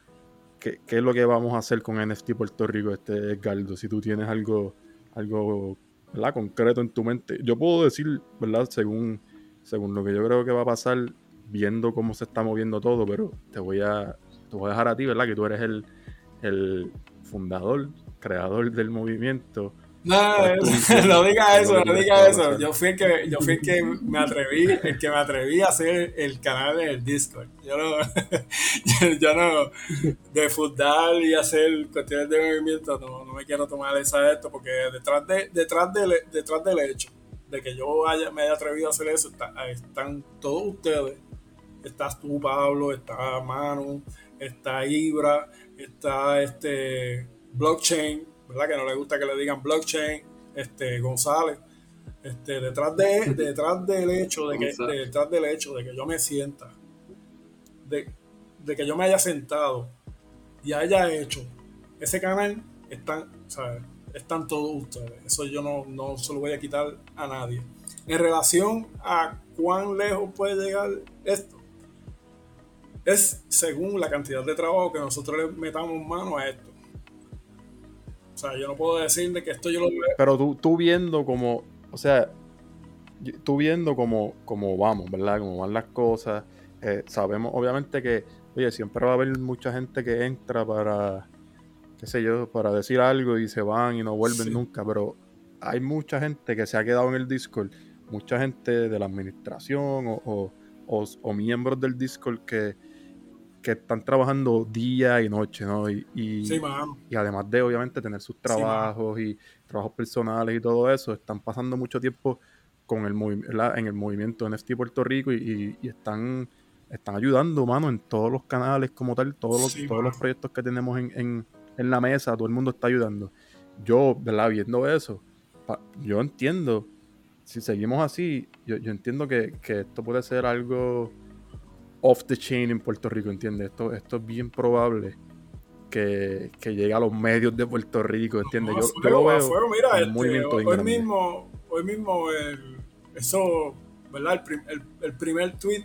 ¿Qué, es lo que vamos a hacer con NFT Puerto Rico, este Edgardo? Si tú tienes algo, algo, ¿verdad? Concreto en tu mente. Yo puedo decir, ¿verdad? Según según lo que yo creo que va a pasar, viendo cómo se está moviendo todo, pero te voy a, te voy a dejar a ti, ¿verdad? Que tú eres el, el fundador, creador del movimiento. No, no digas eso, no digas eso. Yo fui el que, yo fui el que me atreví, el que me atreví a hacer el canal en el Discord. Yo no, yo, no, de fundar y hacer cuestiones de movimiento, no, no me quiero tomar esa de esto, porque detrás de, detrás del, detrás del hecho de que yo haya, me haya atrevido a hacer eso, están todos ustedes. Estás tú, Pablo, está Manu, está Ibra, está este blockchain, ¿verdad? Que no le gusta que le digan blockchain, este González. Este, detrás de detrás del hecho de que detrás del hecho de que yo me sienta de, de que yo me haya sentado y haya hecho ese canal están ¿sabes? están todos ustedes. Eso yo no, no se lo voy a quitar a nadie. En relación a cuán lejos puede llegar esto, es según la cantidad de trabajo que nosotros le metamos mano a esto. O sea, yo no puedo decir de que esto yo lo veo. Pero tú, tú viendo como, o sea, tú viendo como, como vamos, ¿verdad? Cómo van las cosas. Eh, sabemos, obviamente que, oye, siempre va a haber mucha gente que entra para qué sé yo, para decir algo y se van y no vuelven nunca, pero hay mucha gente que se ha quedado en el Discord, mucha gente de la administración o, miembros del Discord que, están trabajando día y noche, ¿no? Y, y, además de, obviamente, tener sus trabajos y trabajos personales y todo eso, están pasando mucho tiempo con el en el movimiento NFT Puerto Rico y, están, están ayudando, mano, en todos los canales como tal, todos los, todos los proyectos que tenemos en en la mesa, todo el mundo está ayudando. Yo, ¿verdad? Viendo eso, yo entiendo, si seguimos así, yo, entiendo que, esto puede ser algo off the chain en Puerto Rico, ¿entiendes? Esto, esto es bien probable que, llegue a los medios de Puerto Rico, ¿entiendes? yo, lo veo mira, este, hoy, mismo, hoy mismo eso, ¿verdad? El, el primer tweet,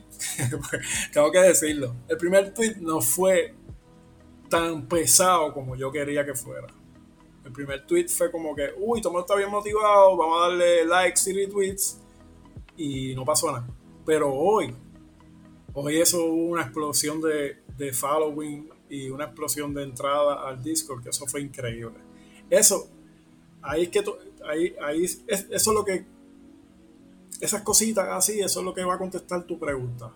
tengo que decirlo, el primer tweet no fue tan pesado como yo quería que fuera. El primer tweet fue como que, uy, todo está bien motivado, vamos a darle likes y retweets. Y no pasó nada. Pero hoy, hoy eso hubo una explosión de, de following y una explosión de entrada al Discord, que eso fue increíble. Eso, ahí es que, ahí, ahí, es, eso es lo que, esas cositas así, eso es lo que va a contestar tu pregunta.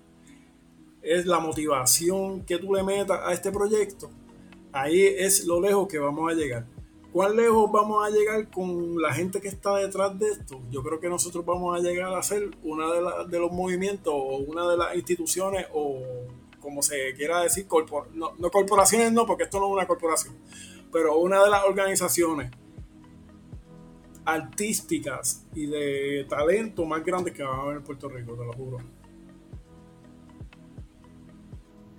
Es la motivación que tú le metas a este proyecto ahí es lo lejos que vamos a llegar. ¿Cuán lejos vamos a llegar con la gente que está detrás de esto? Yo creo que nosotros vamos a llegar a ser una de, los movimientos o una de las instituciones o como se quiera decir, no, no, corporaciones no, porque esto no es una corporación, pero una de las organizaciones artísticas y de talento más grandes que van a haber en Puerto Rico, te lo juro.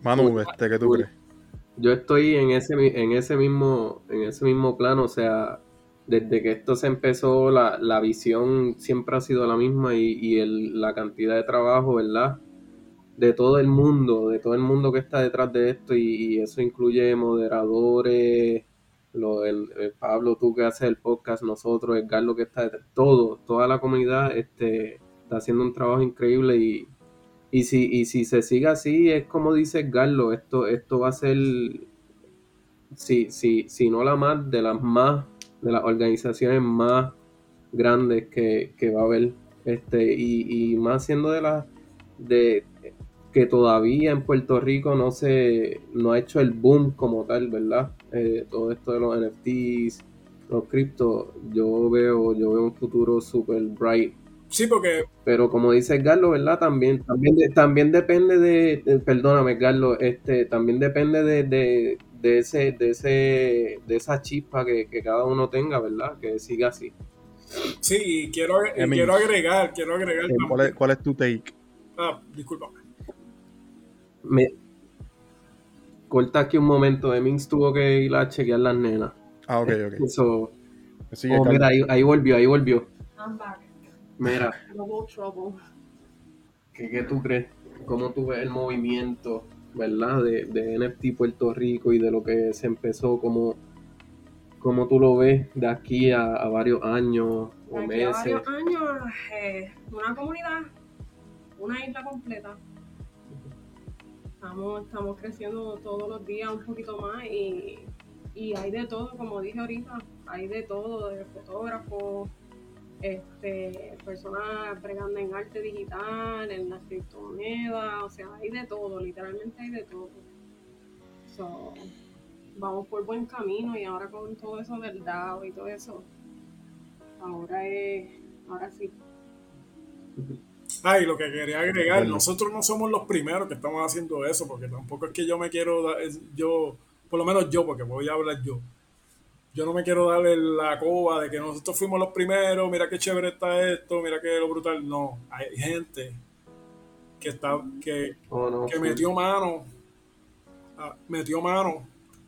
Manu, este, ¿qué tú crees? Yo estoy en ese, en ese mismo, en ese mismo plano, o sea, desde que esto se empezó, la, la visión siempre ha sido la misma y, y el, la cantidad de trabajo, ¿verdad? De todo el mundo, de todo el mundo que está detrás de esto, y, eso incluye moderadores, lo, el, Pablo, tú que haces el podcast, nosotros, Edgar, lo que está detrás, todo, toda la comunidad este, está haciendo un trabajo increíble y, y si, y si se sigue así, es como dice Garlo, esto, esto va a ser, si, si, si no la más, de las más, de las organizaciones más grandes que, va a haber, este, y, y más siendo de las, de, que todavía en Puerto Rico no se no ha hecho el boom como tal, ¿verdad? Eh, todo esto de los NFTs, los cripto, yo veo, yo veo un futuro super bright. Sí, porque... Pero como dice Carlos, ¿verdad? También, también, también depende de, perdóname, Carlos, este, también depende de, de, ese, de ese, de esa chispa que, cada uno tenga, ¿verdad? Que siga así. Sí, quiero, quiero agregar, quiero agregar. Eh, ¿Cuál es, tu take? Ah, discúlpame. Me, corta aquí un momento. Emins tuvo que ir a chequear las nenas. Ah, ok, ok. Eso. oh, mira, ahí, volvió, ahí volvió. Mira. ¿Qué, ¿Qué tú crees? ¿Cómo tú ves el movimiento, verdad, de, de NFT Puerto Rico y de lo que se empezó como ¿Cómo tú lo ves de aquí a, varios años o de meses? A varios años, eh, una comunidad, una isla completa. Estamos, estamos creciendo todos los días un poquito más y, y hay de todo, como dije ahorita, hay de todo, de fotógrafos, este, personas bregando en arte digital, en las criptomonedas, o sea, hay de todo, literalmente hay de todo. So, vamos por buen camino y ahora con todo eso del DAO y todo eso, ahora es, ahora sí. Ay, lo que quería agregar, nosotros no somos los primeros que estamos haciendo eso, porque tampoco es que yo me quiero dar, yo, por lo menos yo, porque voy a hablar yo, yo no me quiero darle la coba de que nosotros fuimos los primeros, mira qué chévere está esto, mira qué lo brutal, no, hay gente que está, que, oh, que metió mano, ah, metió mano.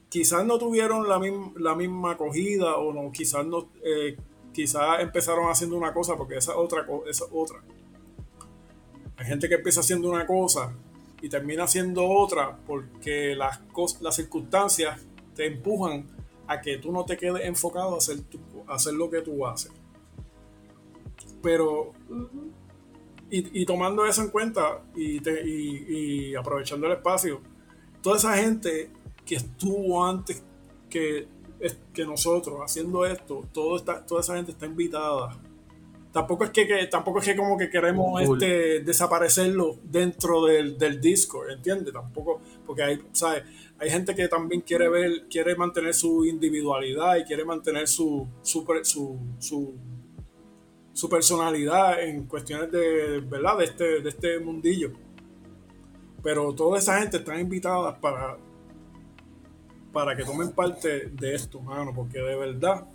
Quizás no tuvieron la, la misma acogida o no, quizás no, eh, quizás empezaron haciendo una cosa porque esa otra esa otra. Hay gente que empieza haciendo una cosa y termina haciendo otra porque las, las circunstancias te empujan a que tú no te quedes enfocado a hacer, hacer lo que tú haces. Pero, y, tomando eso en cuenta y, y aprovechando el espacio, toda esa gente que estuvo antes que, que nosotros haciendo esto, todo está, toda esa gente está invitada. Tampoco es que, tampoco es que como que queremos este, desaparecerlo dentro del, del Discord, ¿entiendes? Tampoco, porque hay, ¿sabes? Hay gente que también quiere ver, quiere mantener su individualidad y quiere mantener su, su, su, su, personalidad en cuestiones de, ¿verdad? De este, de este mundillo. Pero toda esa gente está invitada para para que tomen parte de esto, mano, porque de verdad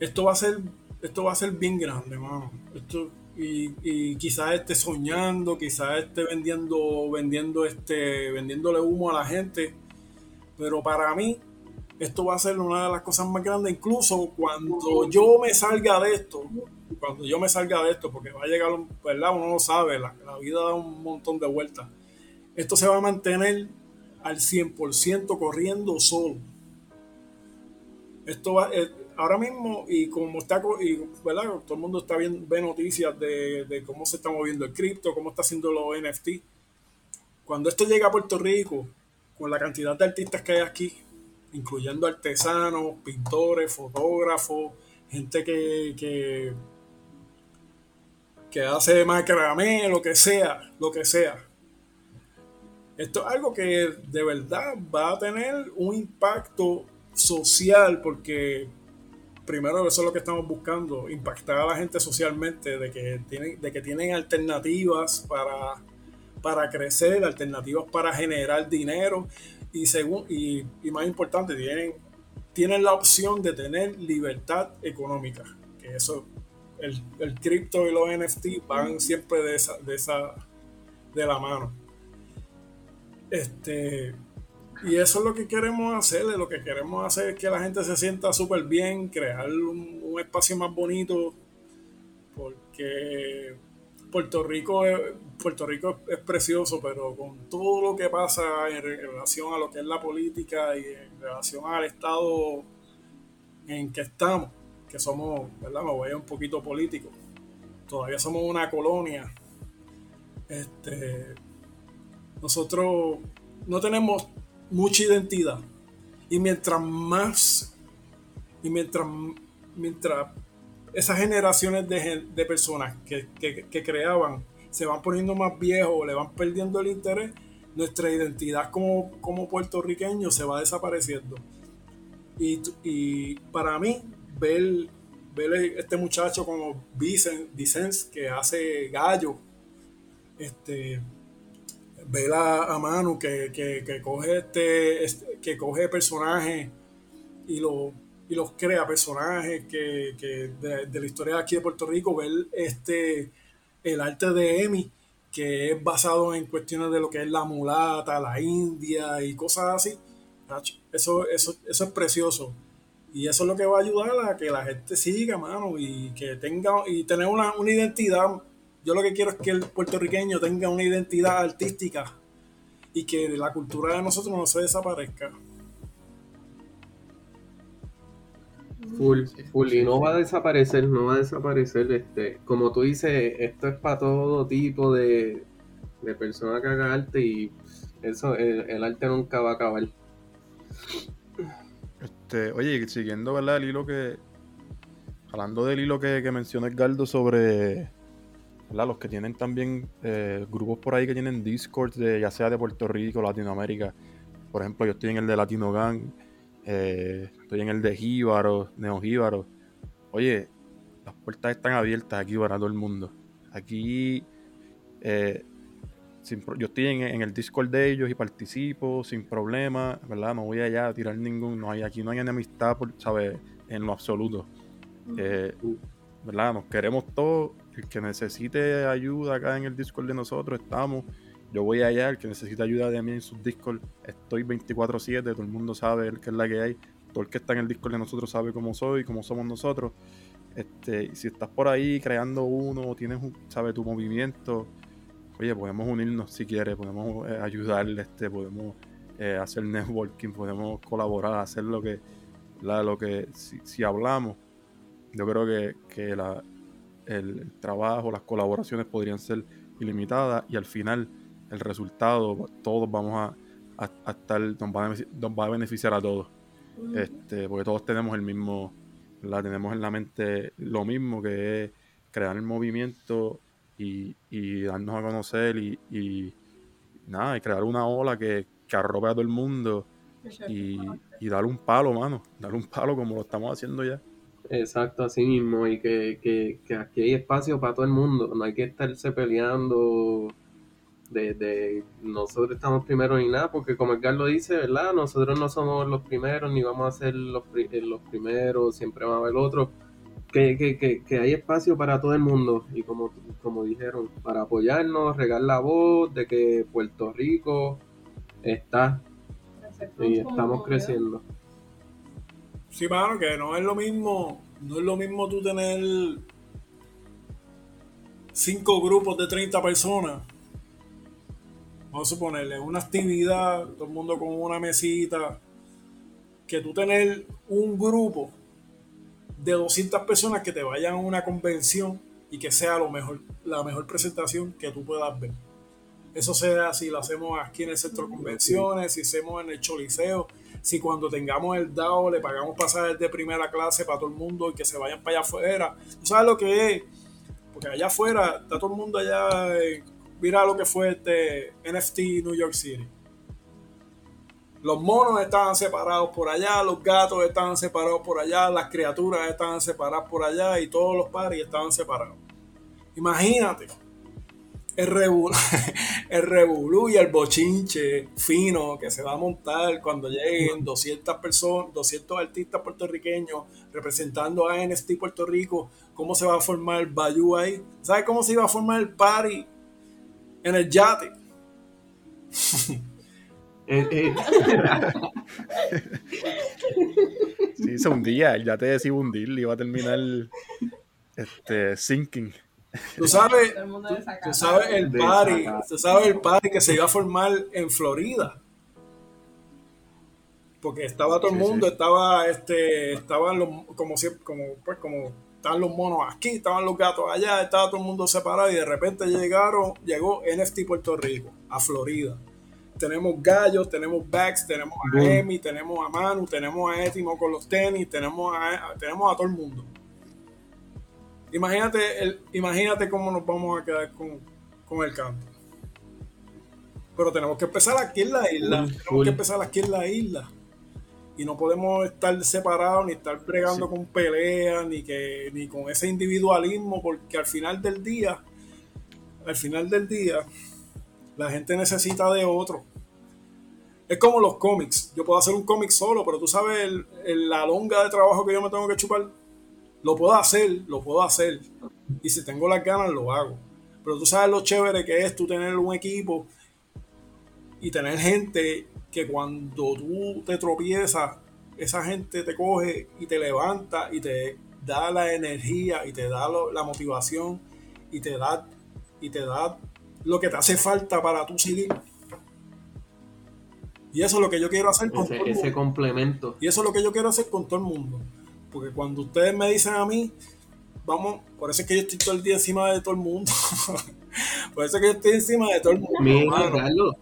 esto va a ser esto va a ser bien grande, mano. Esto y, quizás esté soñando, quizás esté vendiendo vendiendo este vendiéndole humo a la gente, pero para mí esto va a ser una de las cosas más grandes, incluso cuando yo me salga de esto, cuando yo me salga de esto, porque va a llegar, ¿verdad? Uno no sabe, la, la vida da un montón de vueltas. Esto se va a mantener al 100% corriendo solo. Esto va, eh, ahora mismo, y como está, y. Todo el mundo está viendo, noticias de, cómo se está moviendo el cripto, cómo está haciendo los NFT. Cuando esto llega a Puerto Rico, con la cantidad de artistas que hay aquí, incluyendo artesanos, pintores, fotógrafos, gente que, que, que hace macramé, lo que sea, lo que sea. Esto es algo que de verdad va a tener un impacto social porque primero eso es lo que estamos buscando, impactar a la gente socialmente de que tienen, de que tienen alternativas para, para crecer, alternativas para generar dinero y, según, y, más importante, tienen, tienen la opción de tener libertad económica, que eso, el, el cripto y los NFT van siempre de esa, de esa, de la mano. Este, y eso es lo que queremos hacer, lo que queremos hacer es que la gente se sienta súper bien, crear un, espacio más bonito, porque Puerto Rico, es, Puerto Rico es precioso, pero con todo lo que pasa en, relación a lo que es la política y en relación al estado en que estamos, que somos, ¿verdad? Me voy a un poquito político, todavía somos una colonia. Este, nosotros no tenemos mucha identidad. Y mientras más, y mientras, mientras esas generaciones de, personas que, creaban se van poniendo más viejos le van perdiendo el interés, nuestra identidad como, como puertorriqueños se va desapareciendo. Y, y para mí, ver, ver este muchacho como Vicens, que hace gallo, este, ver a, Manu que, que, coge este, este, que coge personajes y, lo, y los crea personajes que, de, de, la historia de aquí de Puerto Rico, ver este el arte de Emi, que es basado en cuestiones de lo que es la mulata, la India y cosas así. Eso, eso, eso es precioso. Y eso es lo que va a ayudar a que la gente siga, mano, y que tenga, y tener una, una identidad. Yo lo que quiero es que el puertorriqueño tenga una identidad artística y que la cultura de nosotros no se desaparezca. Full, full, y no va a desaparecer, no va a desaparecer, este, como tú dices, esto es para todo tipo de, de personas que hagan arte y eso, el, arte nunca va a acabar. Este, oye, siguiendo, ¿verdad? El hilo que, hablando del hilo que, que menciona Edgardo sobre, ¿verdad? Los que tienen también eh, grupos por ahí que tienen Discord, de, ya sea de Puerto Rico, Latinoamérica, por ejemplo, yo estoy en el de Latino Gang, eh, estoy en el de Jíbaro, Neo Jíbaro. Oye, las puertas están abiertas aquí para todo el mundo. Aquí, eh, yo estoy en, el Discord de ellos y participo sin problema, ¿verdad? No voy allá a tirar ningún, no hay, aquí no hay enemistad, por, ¿sabes? En lo absoluto. Eh, ¿Verdad? Nos queremos todos. El que necesite ayuda acá en el Discord de nosotros, estamos. Yo voy allá, el que necesita ayuda de mí en sus Discord, estoy 24-7, todo el mundo sabe qué es la que hay. Todo el que está en el Discord de nosotros sabe cómo soy, cómo somos nosotros. Este, si estás por ahí creando uno, tienes, sabe, tu movimiento, oye, podemos unirnos si quieres, podemos eh, ayudarle, este, podemos eh, hacer networking, podemos colaborar, hacer lo que, la, lo que, si, hablamos, yo creo que, que la, el trabajo, las colaboraciones podrían ser ilimitadas y al final el resultado, todos vamos a, a, estar, nos va a, va a, beneficiar a todos. este, porque todos tenemos el mismo, la tenemos en la mente lo mismo que es crear el movimiento y, y darnos a conocer y, y, nada, y crear una ola que, que arrope a todo el mundo y, y darle un palo, mano, darle un palo como lo estamos haciendo ya. Exacto, así mismo, y que, que, que aquí hay espacio para todo el mundo, no hay que estarse peleando de, nosotros estamos primero ni nada, porque como Edgar lo dice, ¿verdad? Nosotros no somos los primeros, ni vamos a ser los, eh, los primeros, siempre va a haber otro. Que, que, que, hay espacio para todo el mundo, y como, como dijeron, para apoyarnos, regar la voz de que Puerto Rico está y estamos creciendo. Sí, mano, que no es lo mismo, no es lo mismo tú tener cinco grupos de 30 personas vamos a suponerle, una actividad, todo el mundo con una mesita, que tú tener un grupo de 200 personas que te vayan a una convención y que sea lo mejor, la mejor presentación que tú puedas ver. Eso sea si lo hacemos aquí en el centro de convenciones, si hacemos en el Choliseo, si cuando tengamos el DAO le pagamos pasajes de primera clase para todo el mundo y que se vayan para allá afuera. ¿Tú sabes lo que es? Porque allá afuera está todo el mundo allá mira lo que fue este NFT New York City. Los monos estaban separados por allá, los gatos estaban separados por allá, las criaturas estaban separadas por allá y todos los paris estaban separados. Imagínate el revolú, el y el bochinche fino que se va a montar cuando lleguen 200 personas, 200 artistas puertorriqueños representando a NFT Puerto Rico, cómo se va a formar el Bayou ahí. ¿Sabes cómo se iba a formar el party en el yate. Eh, eh. sí, se hundía, el yate se iba a hundir, iba a terminar este, sinking. Tú sabes, tú, sabes el party, tú sabes el party que se iba a formar en Florida. Porque estaba todo el mundo, estaba este, estaban los, como como, pues, como estaban los monos aquí, estaban los gatos allá, estaba todo el mundo separado y de repente llegaron, llegó NFT Puerto Rico, a Florida. Tenemos gallos, tenemos Bags, tenemos a Emi, tenemos a Manu, tenemos a Etimo con los tenis, tenemos a, tenemos a todo el mundo. Imagínate, el, imagínate cómo nos vamos a quedar con, con el canto. Pero tenemos que empezar aquí en la isla. Tenemos que empezar aquí en la isla. Y no podemos estar separados, ni estar bregando con peleas, ni, que, ni con ese individualismo, porque al final del día, al final del día, la gente necesita de otro. Es como los cómics. Yo puedo hacer un cómic solo, pero tú sabes la longa de trabajo que yo me tengo que chupar. Lo puedo hacer, lo puedo hacer. Y si tengo las ganas, lo hago. Pero tú sabes lo chévere que es tú tener un equipo y tener gente que cuando tú te tropiezas, esa gente te coge y te levanta y te da la energía y te da la motivación y te da y te da lo que te hace falta para tú seguir. Y eso es lo que yo quiero hacer con ese, todo el mundo. Ese complemento. Y eso es lo que yo quiero hacer con todo el mundo. Porque cuando ustedes me dicen a mí, vamos, por eso es que yo estoy todo el día encima de todo el mundo. por eso es que yo estoy encima de todo el mundo. Mira, Carlos,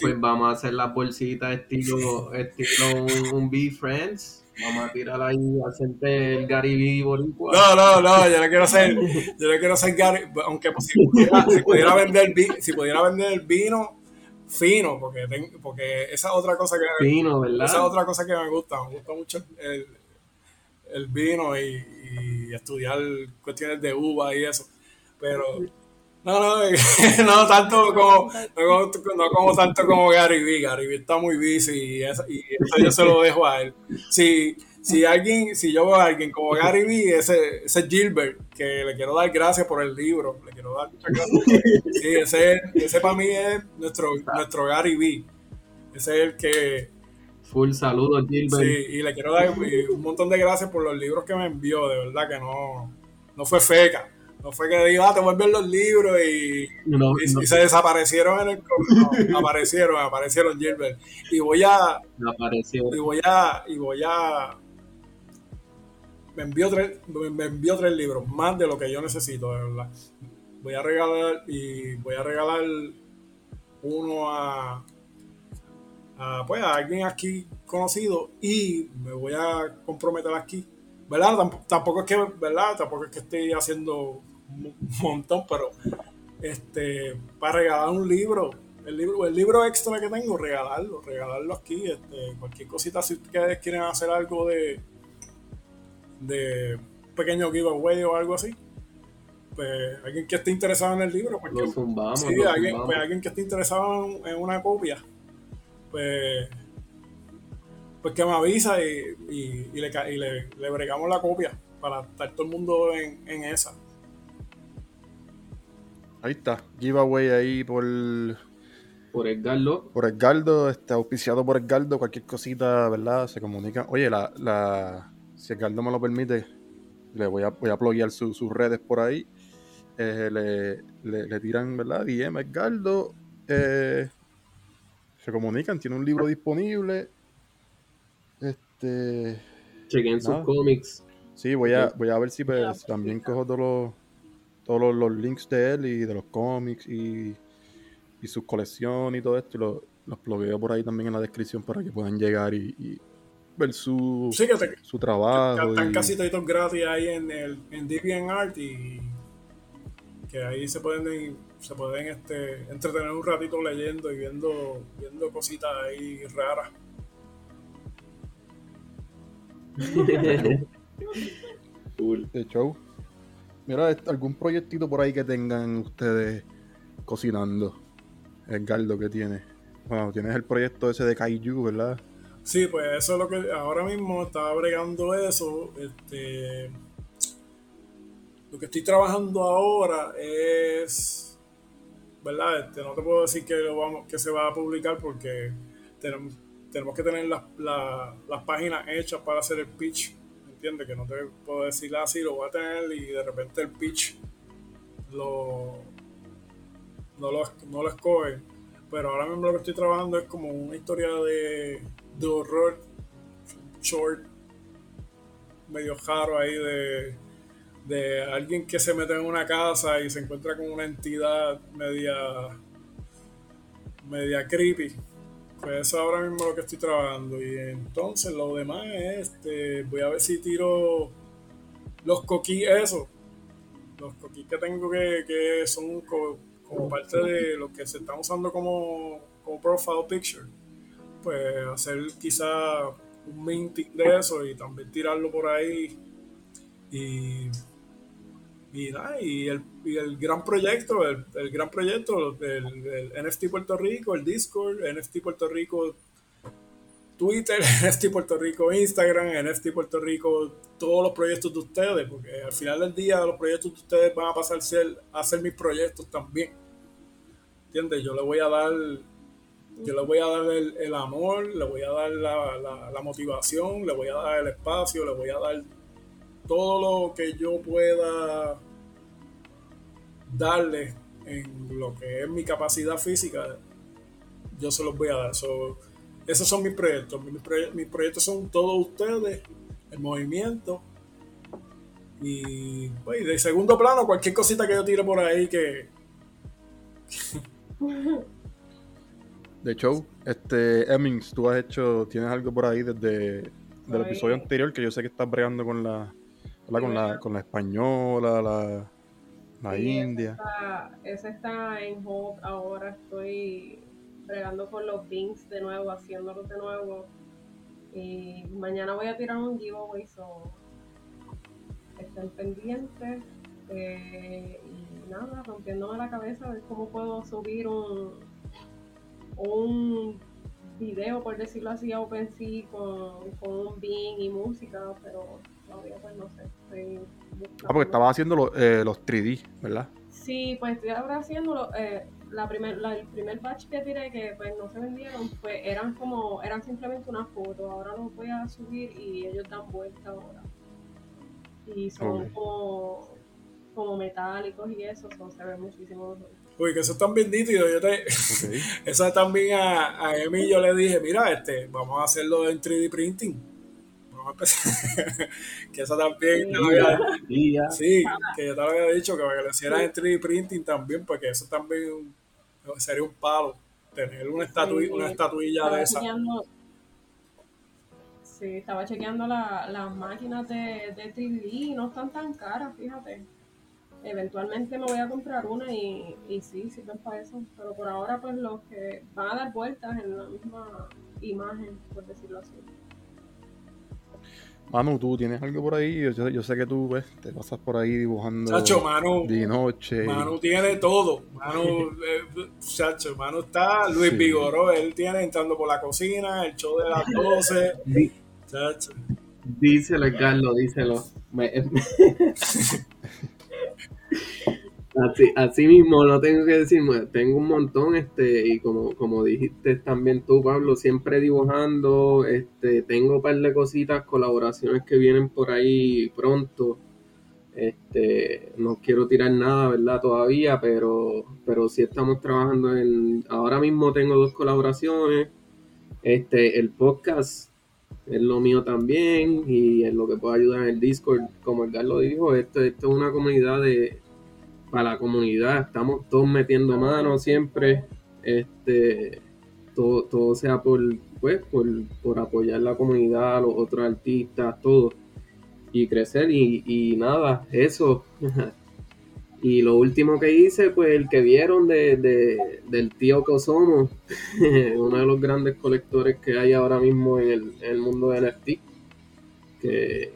pues vamos a hacer las bolsitas estilo, estilo un, Be Friends. Vamos a tirar ahí a hacerte el Gary B No, no, no, yo no quiero hacer, yo no quiero hacer Gary, aunque si pudiera, si pudiera vender, si pudiera vender el vino fino, porque, porque esa otra cosa que fino, ¿verdad? Esa otra cosa que me gusta, me gusta mucho el, el vino y, y estudiar cuestiones de uva y eso, pero no, no, no tanto como, no, como, tanto como Gary Vee. Gary Vee está muy busy y eso, y eso yo se lo dejo a él. Si, si alguien, si yo veo a alguien como Gary Vee, ese, ese Gilbert, que le quiero dar gracias por el libro, le quiero dar muchas gracias. Sí, ese, ese para mí es nuestro, nuestro Gary Vee. Ese es el que, Full saludo, Gilbert. Sí, y le quiero dar un montón de gracias por los libros que me envió, de verdad que no, no fue feca. No fue que diga, ah, te vuelven los libros y, y, se desaparecieron en el no, aparecieron, aparecieron Gilbert. Y voy a. Y voy a. Y voy a. Me envió tres, me envió tres libros, más de lo que yo necesito, de verdad. Voy a regalar y voy a regalar uno a, a pues a alguien aquí conocido y me voy a comprometer aquí ¿verdad? Tampoco es que, ¿verdad? Tampoco es que esté haciendo un montón, pero este, para regalar un libro, el libro, el libro extra que tengo, regalarlo, regalarlo aquí, este, cualquier cosita, si ustedes quieren hacer algo de, de pequeño giveaway o algo así, pues alguien que esté interesado en el libro, pues, sí, alguien, pues, alguien que esté interesado en, una copia, pues pues que me avisa y, y, le, y le, le, bregamos la copia para estar todo el mundo en, en esa. Ahí está, giveaway ahí por. Por Edgardo. Por Edgardo, está auspiciado por Edgardo, cualquier cosita, ¿verdad? Se comunica. Oye, la, la, si Edgardo me lo permite, le voy a, voy a pluguear sus redes por ahí. Eh, le, le, tiran, ¿verdad? DM Edgardo. Eh, se comunican, tiene un libro disponible. Este. Chequen sus cómics. Sí, voy a, voy a ver si pues, también cojo todos los todos los, links de él y de los cómics y, y su colección y todo esto. Y lo, los bloqueo por ahí también en la descripción para que puedan llegar y, ver su, su trabajo. están casi todos gratis ahí en, el, en DeviantArt y que ahí se pueden se pueden este, entretener un ratito leyendo y viendo, viendo cositas ahí raras. cool. De show. Mira, algún proyectito por ahí que tengan ustedes cocinando. El galdo que tiene. Bueno, tienes el proyecto ese de Kaiju, ¿verdad? Sí, pues eso es lo que ahora mismo estaba bregando eso. Este, lo que estoy trabajando ahora es, ¿verdad? Este, no te puedo decir que lo vamos, que se va a publicar porque tenemos, tenemos que tener las, las páginas hechas para hacer el pitch ¿entiendes? Que no te puedo decir así, lo voy a tener y de repente el pitch lo, no, lo, no lo escoge. Pero ahora mismo lo que estoy trabajando es como una historia de, de horror, short, medio jaro ahí de, de alguien que se mete en una casa y se encuentra con una entidad media media creepy pues eso ahora mismo lo que estoy trabajando. Y entonces lo demás es, este, voy a ver si tiro los coquí eso. los coquis que tengo que, que son como parte de lo que se está usando como, como profile picture, pues hacer quizá un minting de eso y también tirarlo por ahí y y, y, el, y, el, gran proyecto, el, el gran proyecto del, NFT Puerto Rico, el Discord, NFT Puerto Rico Twitter, NFT Puerto Rico Instagram, NFT Puerto Rico, todos los proyectos de ustedes, porque al final del día los proyectos de ustedes van a pasar a ser, a ser mis proyectos también. ¿Entiendes? Yo le voy a dar, yo le voy a dar el, amor, le voy a dar la, la, motivación, le voy a dar el espacio, le voy a dar todo lo que yo pueda darle en lo que es mi capacidad física, yo se los voy a dar. esos son mis proyectos. Mis, proyectos son todos ustedes, el movimiento. Y pues, de segundo plano, cualquier cosita que yo tire por ahí que. de show, este, Emmings, tú has hecho, tienes algo por ahí desde el episodio anterior que yo sé que estás bregando con la, con la, con la española, la, la India. Esa está, en hold ahora. Estoy bregando con los Bings de nuevo, haciéndolos de nuevo. Y mañana voy a tirar un giveaway, so estén pendientes. Eh, y nada, rompiéndome la cabeza a ver cómo puedo subir un, un video, por decirlo así, a OpenSea con, con un Bing y música, pero todavía pues no sé. ah, porque estaba haciendo los, eh, los 3D, ¿verdad? Sí, pues estoy ahora haciendo eh, la primer, el primer batch que tiré que pues no se vendieron, pues eran como, eran simplemente una foto, ahora los voy a subir y ellos dan vuelta ahora. Y son como, como metálicos y eso, se ve muchísimo mejor. Uy, que eso es tan bien nítido. Yo te, eso también a, a Emi yo le dije, mira, este, vamos a hacerlo en 3D printing que eso también sí, que yo te lo había dicho que para que lo hicieras en 3D printing también, porque eso también sería un palo, tener una, una estatuilla de esa. sí, estaba chequeando las máquinas de, de 3D y no están tan caras, fíjate. Eventualmente me voy a comprar una y, y sí, sirven para eso. Pero por ahora, pues los que van a dar vueltas en la misma imagen, por decirlo así. Manu, ¿tú tienes algo por ahí? Yo, sé que tú ves, te pasas por ahí dibujando Chacho, Manu, de noche. Manu tiene todo. Manu, eh, chacho, Manu está, Luis Vigoró, él tiene entrando por la cocina, el show de las 12. chacho. Díselo, Carlos, díselo. Así, así mismo, lo tengo que decir, tengo un montón, este, y como, como dijiste también tú, Pablo, siempre dibujando, este, tengo un par de cositas, colaboraciones que vienen por ahí pronto. Este, no quiero tirar nada, ¿verdad? Todavía, pero, pero sí estamos trabajando en, ahora mismo tengo dos colaboraciones, este, el podcast es lo mío también, y es lo que puedo ayudar en el Discord, como el Carlos dijo, esto, esto es una comunidad de para la comunidad, estamos todos metiendo manos siempre, este, todo, todo sea por, pues, por, apoyar la comunidad, los otros artistas, todo, y crecer, y, nada, eso. y lo último que hice, pues el que vieron de, del tío Cosomo, uno de los grandes colectores que hay ahora mismo en el, mundo de NFT, que,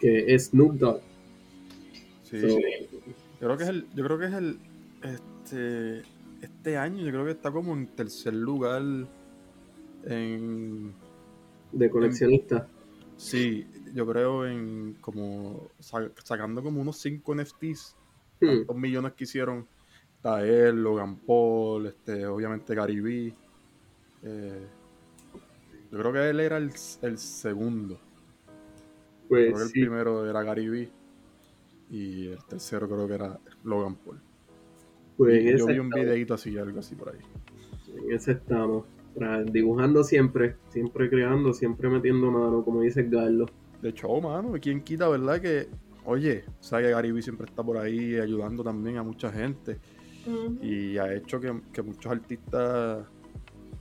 que es Snoop Dogg. Sí, yo creo que es el, yo creo que es el, este, este año, yo creo que está como en tercer lugar en... De coleccionista. sí, yo creo en como sacando como unos 5 NFTs, hmm. millones que hicieron. Él, Logan Paul, este, obviamente Gary Vee. Eh, yo creo que él era el, el segundo. Pues creo que el primero era Gary Vee y el tercero creo que era Logan Paul. Pues yo vi un videito así, algo así por ahí. En ese estamos, dibujando siempre, siempre creando, siempre metiendo mano, como dice Carlos. De hecho, mano, ¿quién quita, verdad? Que, oye, sabe que Gary siempre está por ahí ayudando también a mucha gente. Y ha hecho que, muchos artistas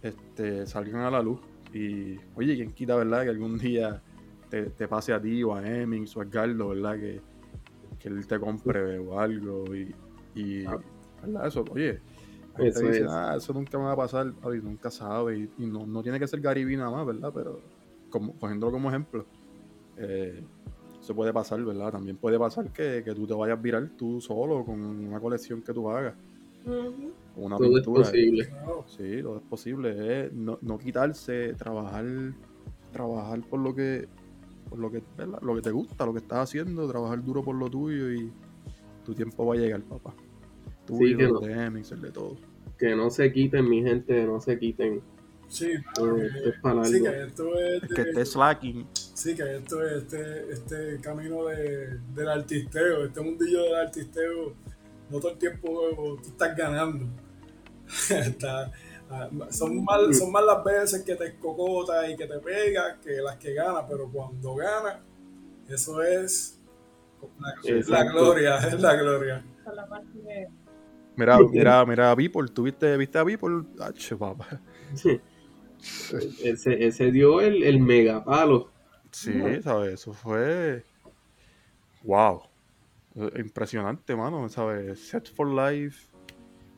este, salgan a la luz. Y, oye, ¿quién quita, verdad? Que algún día te, pase a ti o a Emmings o a Carlos, ¿verdad? Que, que él te compre o algo y, y Ah. ¿verdad? Eso, oye, Eso dice, es. ah, eso nunca me va a pasar, Ay, nunca sabe, y, y no, no tiene que ser Gary nada más, ¿verdad? Pero como, cogiéndolo como ejemplo, eh, eso puede pasar, ¿verdad? También puede pasar que, que tú te vayas viral tú solo con una colección que tú hagas, una Todo es pintura. posible. Claro. Sí, todo es posible. Es no, no quitarse, trabajar, trabajar por lo que, por lo que, ¿verdad? lo que te gusta, lo que estás haciendo, trabajar duro por lo tuyo y tu tiempo va a llegar, papá. Tuyo, que el no. de Emix, el de todo. Que no se quiten, mi gente, no se quiten. Sí, esto es para sí, que esto es Es que esté slacking. Sí, que esto es este, este camino de, del artisteo, este mundillo del artisteo, no todo el tiempo tú estás ganando. Está- son, más, son más las veces que te cocotas y que te pegas que las que ganas, pero cuando ganas, eso es la, la gloria, es la gloria. Mira, mira, mira a Beeple, ¿tú viste, viste a Beeple? Ach, papá. ese, ese dio el, el megapalo. Sí, ¿sabes? Eso fue. Wow. Impresionante, mano, ¿sabes? Set for life.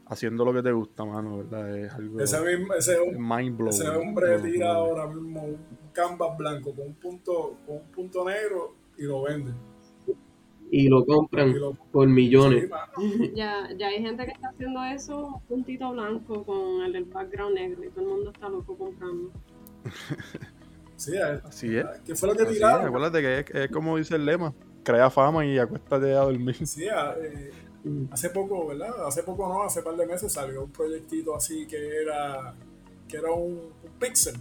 Haciendo lo que te gusta, mano, ¿verdad? Es algo. Ese, mismo, ese, es mind blowing. ese hombre tira ahora mismo un canvas blanco con un punto, con un punto negro y lo vende. Y lo compran Y lo- por millones. Sí. Ya, ya hay gente que está haciendo eso, un puntito blanco con el del background negro y todo el mundo está loco comprando. Sí, es- Así es. ¿Qué fue lo que tiraron? acuérdate que es, es como dice el lema: crea fama y acuéstate a dormir. Sí, a- eh, hace poco, ¿verdad? Hace poco no, hace par de meses salió un proyectito así que era que era un, un pixel.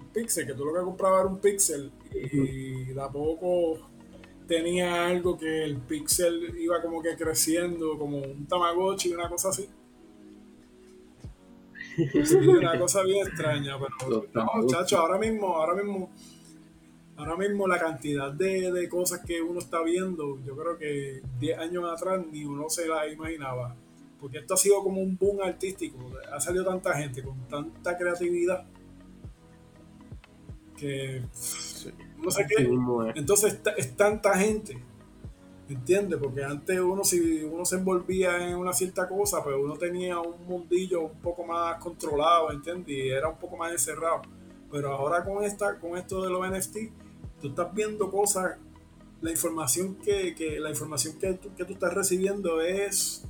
Un pixel, que tú lo que comprabas era un pixel y de a poco tenía algo que el pixel iba como que creciendo, como un tamagotchi, una cosa así. Sí, una cosa bien extraña, pero no, muchachos, ahora mismo, ahora mismo, ahora mismo la cantidad de, de cosas que uno está viendo, yo creo que 10 años atrás ni uno se la imaginaba. Porque esto ha sido como un boom artístico, ha salido tanta gente con tanta creatividad que no sé qué. es. Entonces es, ta- es tanta gente, ¿entiendes? Porque antes uno si uno se envolvía en una cierta cosa, pero uno tenía un mundillo un poco más controlado, ¿entiendes? Y era un poco más encerrado. Pero ahora con esta, con esto de los NFT, tú estás viendo cosas, la información que, que la información que tú, que tú estás recibiendo es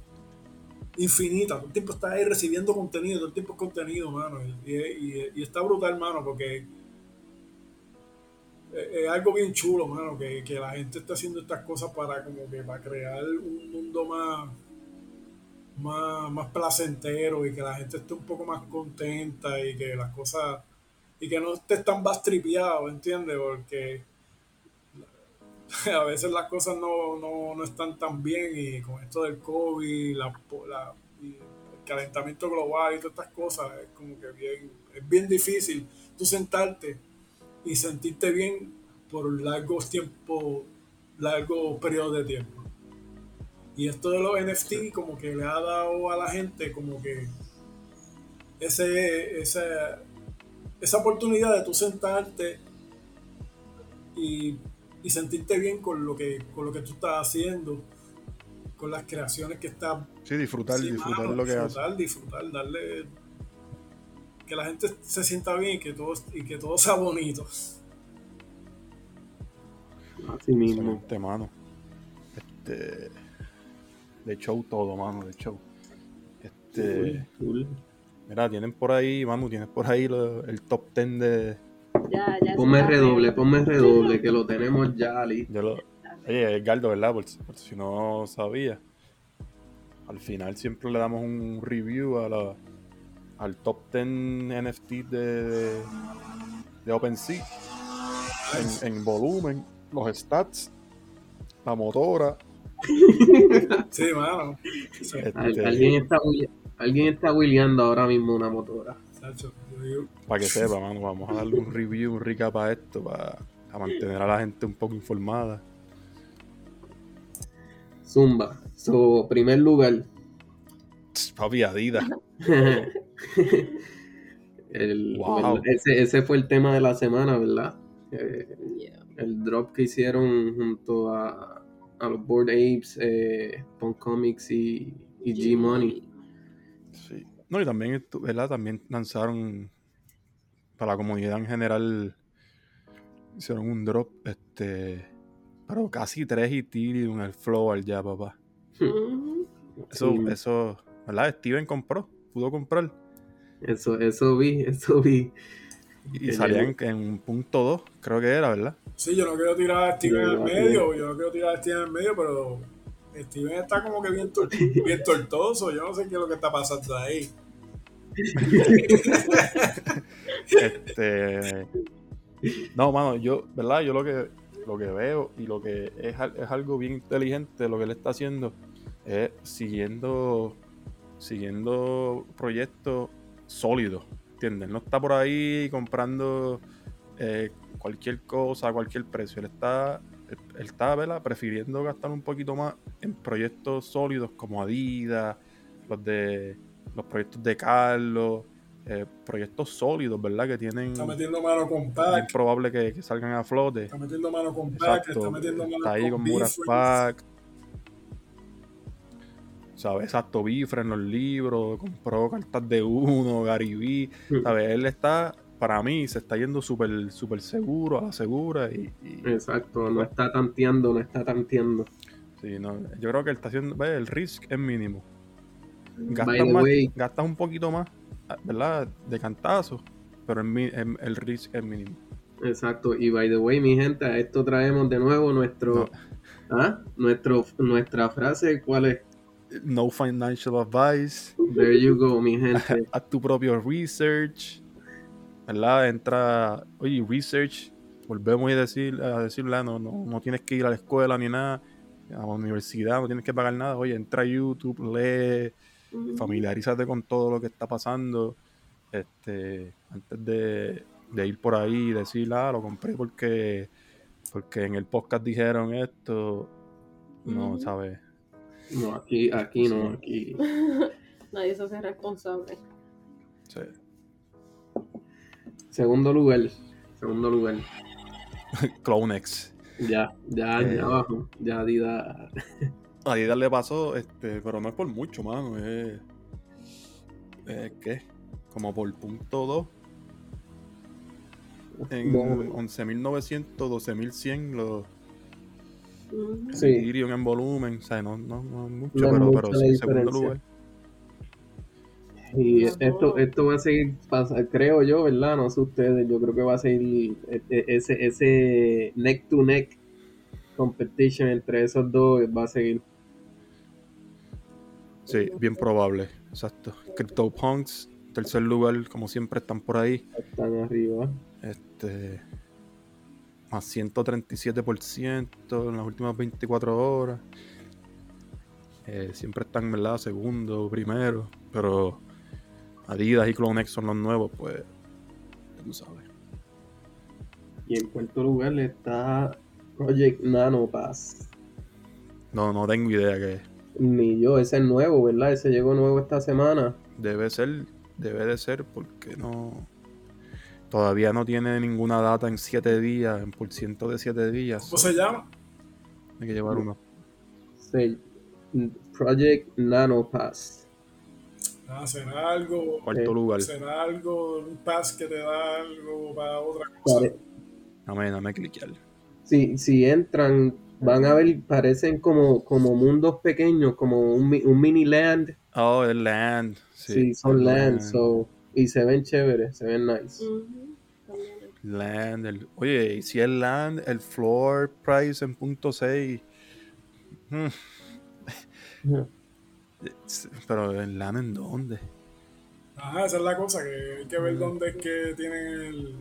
infinita. Todo el tiempo estás ahí recibiendo contenido, todo el tiempo es contenido, mano. Y, y- y está brutal, mano, porque es algo bien chulo, mano, que, que la gente está haciendo estas cosas para como que para crear un mundo más, más, más placentero y que la gente esté un poco más contenta y que las cosas y que no estés tan bastripeado, ¿entiendes? Porque a veces las cosas no, no, no están tan bien y con esto del COVID, la, la- y el calentamiento global y todas estas cosas, es como que bien, es bien difícil tú sentarte y sentirte bien por largos tiempos, largos periodos de tiempo. Y esto de los NFT como que le ha dado a la gente como que ese, ese, esa oportunidad de tú sentarte y, y sentirte bien con lo que con lo que tú estás haciendo, con las creaciones que estás Sí, disfrutar, Sí, disfrutar mano, lo que disfrutar, disfrutar, darle que la gente se sienta bien y que todo, y que todo sea bonito. Así mismo. Excelente, mano. Este. De show todo, mano, de show. Este. Cool. Mira, tienen por ahí, Manu, tienes por ahí lo- el top 10 de. Ya, ya Ponme redoble, ponme redoble, que lo tenemos ya listo. lo- Oye, Edgardo, ¿verdad? Por, si- por si no sabía. Al final siempre le damos un review a la, al top 10 NFT de, de, de OpenSea. En, en volumen, los stats, la motora. Sí, mano. Al- este, alguien, está, wi- alguien está wheeleando ahora mismo una motora. Sacho, yo digo, Para que sepa, mano, vamos a darle un review, un recap a esto, para, para mantener a la gente un poco informada. Zumba. So, primer lugar. Papi, Adidas. El- Wow. ese, ese fue el tema de la semana, ¿verdad? Eh, Yeah. el drop que hicieron junto a a los Board Apes, eh, Punk Comics y, y G-Money. Sí. No, y también, ¿verdad? También lanzaron para la comunidad en general. Hicieron un drop, este. Pero casi tres Ethereum el floor ya, papá. Ujú. Eso, Sí. eso, ¿verdad? Steven compró, pudo comprar. Eso, eso vi, eso vi. Y Que salían en, un punto 2, creo que era, ¿verdad? Sí, yo no quiero tirar a Steven al no medio, yo no quiero tirar a Steven al medio, pero Steven está como que bien, tor- bien tortoso, yo no sé qué es lo que está pasando ahí. Este. No, mano, yo, ¿verdad? Yo lo que, lo que veo y lo que es, es algo bien inteligente lo que él está haciendo es siguiendo, siguiendo proyectos sólidos, ¿entiendes? No está por ahí comprando eh, cualquier cosa a cualquier precio. Él está, él, él está, ¿verdad? Prefiriendo gastar un poquito más en proyectos sólidos como Adidas, los de los proyectos de Carlos, eh, proyectos sólidos, ¿verdad? Que tienen Está metiendo mano con Pac, probable que, que salgan a flote. está metiendo mano con Pac, está metiendo mano Está ahí con Muras Bifrons. Pack. ¿Sabes? Exacto, Bifra en los libros, compró cartas de uno, Gary. Mm. ¿Sabes? Él está, para mí, se está yendo súper súper seguro, a la segura. Y, y- Exacto, no está tanteando, no está tanteando. sí, no, yo creo que él está haciendo, ve, el risk es mínimo. Gastas, más- gastas un poquito más, ¿verdad? De cantazo, pero el, mi- el, el risk es mínimo. exacto. Y by the way, mi gente, a esto traemos de nuevo nuestro, ¿ah? nuestro, nuestra frase, ¿cuál es? No financial advice. There you go, mi gente. haz tu propio research, ¿verdad? Entra, oye, research, volvemos a decir, a decirla, no, no, no tienes que ir a la escuela ni nada, a la universidad, no tienes que pagar nada, oye, entra a YouTube, lee, familiarízate con todo lo que está pasando, este, antes de, de ir por ahí y decir, ah, lo compré porque, porque en el podcast dijeron esto, no. ¿sabes? No, aquí, aquí no, aquí. Nadie se hace responsable. Sí. Segundo lugar, segundo lugar. Clonex. Ya, ya, Eh. ya abajo. Ya Adidas. A Adidas le pasó, este, pero no es por mucho, mano. Es. es ¿Qué? Como por punto 2. En No. 11.900, 12.100 los. Sí. Ethereum en volumen. O sea, no, no, no es mucho, No pero, mucha pero sí, segundo diferencia. lugar. Y esto, esto va a seguir creo yo, ¿verdad? No sé ustedes, yo creo que va a seguir e- e- ese, ese neck to neck competition entre esos dos va a seguir. Sí, bien probable. Exacto. CryptoPunks, tercer lugar, como siempre, están por ahí. Están arriba. Este. Más 137% en las últimas 24 horas. Eh, siempre están, ¿verdad? Segundo, primero. Pero Adidas y Clonex son los nuevos, pues. Tú sabes. Y en cuarto lugar está Project Nano Pass. No, no tengo idea que Ni yo, ese es nuevo, ¿verdad? Ese llegó nuevo esta semana. debe ser. Debe de ser porque no. Todavía no tiene ninguna data en 7 días, en por ciento de 7 días. ¿Cómo se llama? Hay que llevar uno. Sí. Project Nano Pass. Ah, será algo, Cuarto Eh, lugar. será algo, un pass que te da algo para otra cosa. Pare- Dame, dame cliquear. si, si entran, van a ver, parecen como, como mundos pequeños, como un, un mini land. Oh, el Land. Sí, Sí, son el land, so, y se ven chéveres, se ven nice. Ujú. También. Land, el- oye, si el land, el floor price en punto 6. hmm, es- Pero el land en dónde? Ajá, esa es la cosa, que hay que ver dónde es que tienen el...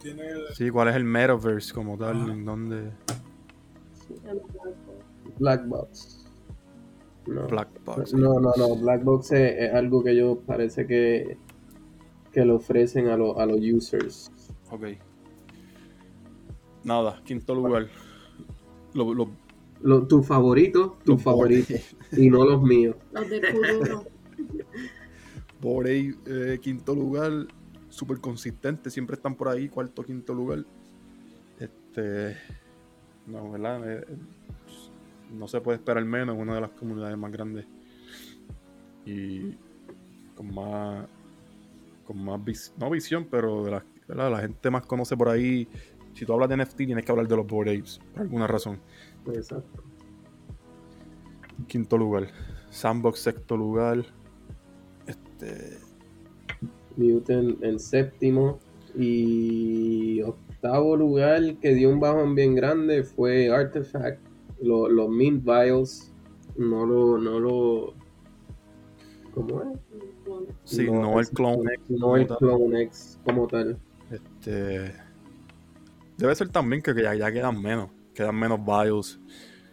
Tienen el... Sí, ¿cuál es el metaverse como tal? Ajá. ¿En dónde? Black Box. No. Black Box. No, no, no. Black Box es, es algo que yo parece que, que le ofrecen a, los a los users. Ok. Nada, quinto lugar. Lo, lo- Lo- tu favorito, tu Los favorito. Y no los míos. Los del futuro. por ahí, eh, quinto lugar, súper consistente, siempre están por ahí, cuarto, quinto lugar. Este, no, ¿verdad? Eh, no se puede esperar menos en una de las comunidades más grandes y con más con más vis- no visión pero de la, ¿verdad? la gente más conoce por ahí si tú hablas de NFT tienes que hablar de los Bored Apes por alguna razón Exacto. quinto lugar Sandbox sexto lugar este Mutant en séptimo. Y octavo lugar que dio un bajón bien grande fue Artifact. Lo- los Mint Vials. No lo. No lo ¿Cómo es? sí no, el es- clone No el. Clone X como tal. este debe ser también que ya, ya quedan menos quedan menos bios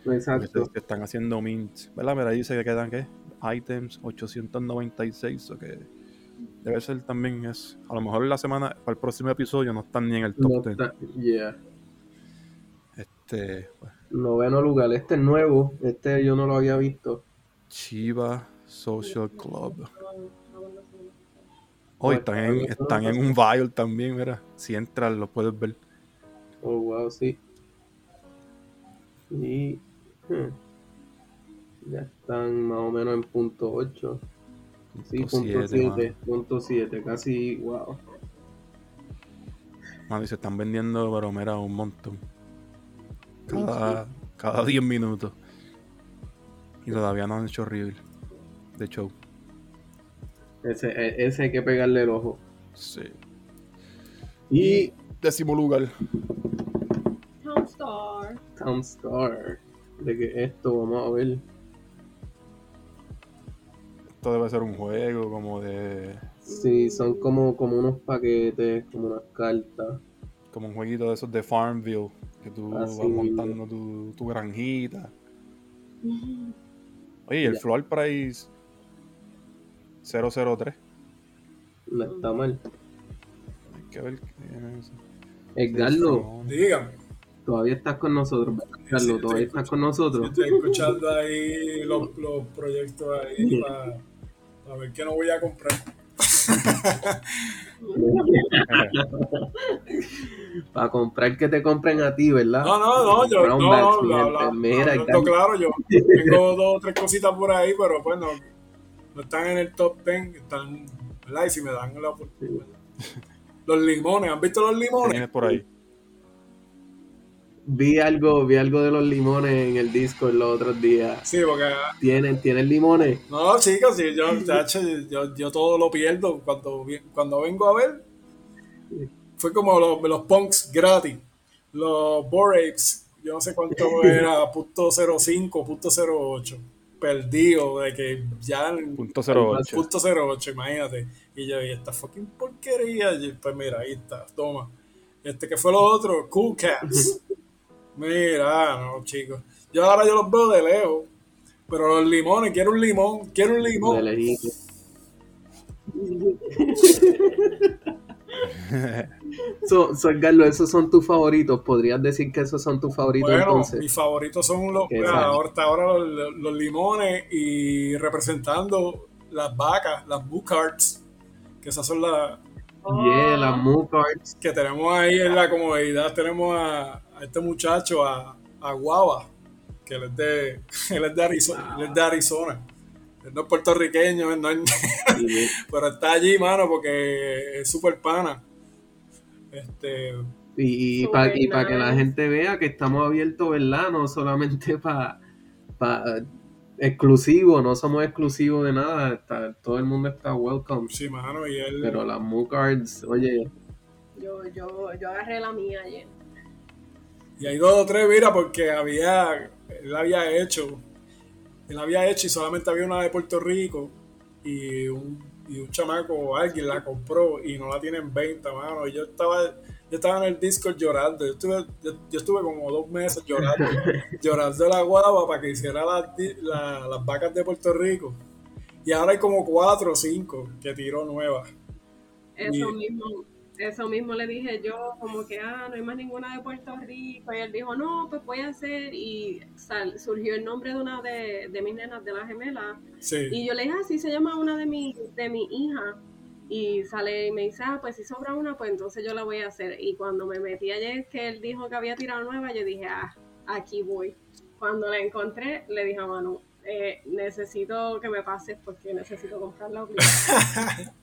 Exacto. que están haciendo mint ¿verdad? mira ahí dice que quedan ¿qué? items 896 o que debe ser también es a lo mejor la semana para el próximo episodio no están ni en el top No 10 está- yeah. este pues, Noveno lugar. Este es nuevo. Este yo no lo había visto. Chiva Social Club bueno, hoy están en, están en un vial también mira si entras lo puedes ver Oh, wow, sí. Y. hmm, Ya están más o menos en punto 8. Sí, Punto punto siete, 7. Punto 7. Casi, wow. y se están vendiendo pero mira un montón cada, cada 10 minutos y todavía no han hecho reveal de show Ese, e- ese hay que pegarle el ojo. sí Y décimo lugar Star. Town Star. De que esto, vamos a ver. Esto debe ser un juego como de. Sí, son como, como unos paquetes, como unas cartas. como un jueguito de esos de Farmville. Que tú Así vas montando tu, tu granjita. Oye, y el Ya. floor price 003. No está mal. Hay que ver qué es eso. Edgardo, Dígame. Todavía estás con nosotros. Sí, todavía estás con nosotros. Estoy escuchando ahí los, los proyectos ahí para ver qué no voy a comprar. Para comprar que te compren a ti, ¿verdad? No, no, no, yo no, no, Mira, claro, yo tengo dos o tres cositas por ahí, pero pues no, están en el top 10, están, ¿verdad? Y si me dan la oportunidad. Los limones, ¿han visto los ¿Qué limones? por ahí? Vi algo, vi algo de los limones en el Discord los otros días. Sí, porque ¿Tienen, ¿tienen limones? No, chicos, sí, yo, yo, yo todo lo pierdo cuando, vi- cuando vengo a ver. Fue como los, los punks gratis. Los Borapes, yo no sé cuánto era, punto 05, punto 08. Perdido, de que ya Punto 08. punto 08, imagínate. Y yo, y esta fucking porquería. Y pues mira, ahí está, toma. Este que fue lo otro, Cool Cats. Mira, no, chicos. Yo ahora yo los veo de lejos. Pero los limones, quiero un limón, quiero un limón. So, so, Edgardo, esos son tus favoritos. ¿Podrías decir que esos son tus favoritos Bueno, entonces? mis favoritos son los, ahora, ahora los, los limones y representando las vacas, las bucards, que esas son las Yeah, las Moo Cards. que tenemos ahí en la comodidad. Tenemos a este muchacho, a, a Guava, que él es de, él es de Arizona. Él es de Arizona. Él no es puertorriqueño, él no es- Y- pero está allí, mano, porque es súper pana. Este, Y, y para y pa que la gente vea que estamos abiertos, ¿verdad? No solamente para exclusivo, no somos exclusivos de nada. está- todo el mundo está welcome. sí, mano, y él. Pero las Moo Cards, oye, Yo, yo, yo agarré la mía ayer. Y hay dos o tres, mira, porque había, él había hecho, él había hecho y solamente había una de Puerto Rico y un, y un chamaco o alguien la compró y no la tiene en venta, mano. Y yo estaba, yo estaba en el Discord llorando. Yo estuve, yo, yo estuve como dos meses llorando, llorando la guava para que hiciera la- las vacas de Puerto Rico. Y ahora hay como cuatro o cinco que tiró nuevas. Eso Y- mismo, eso mismo le dije yo, como que, ah, no hay más ninguna de Puerto Rico. Y él dijo, no, pues voy a hacer. Y sal- surgió el nombre de una de, de mis nenas, de la gemela. Sí. Y yo le dije, así se llama una de mi, de mi hija. Y sale y me dice, ah, pues si sobra una, pues entonces yo la voy a hacer. Y cuando me metí ayer, que él dijo que había tirado nueva, yo dije, ah, aquí voy. cuando la encontré, le dije a Manu, eh, necesito que me pases porque necesito comprar la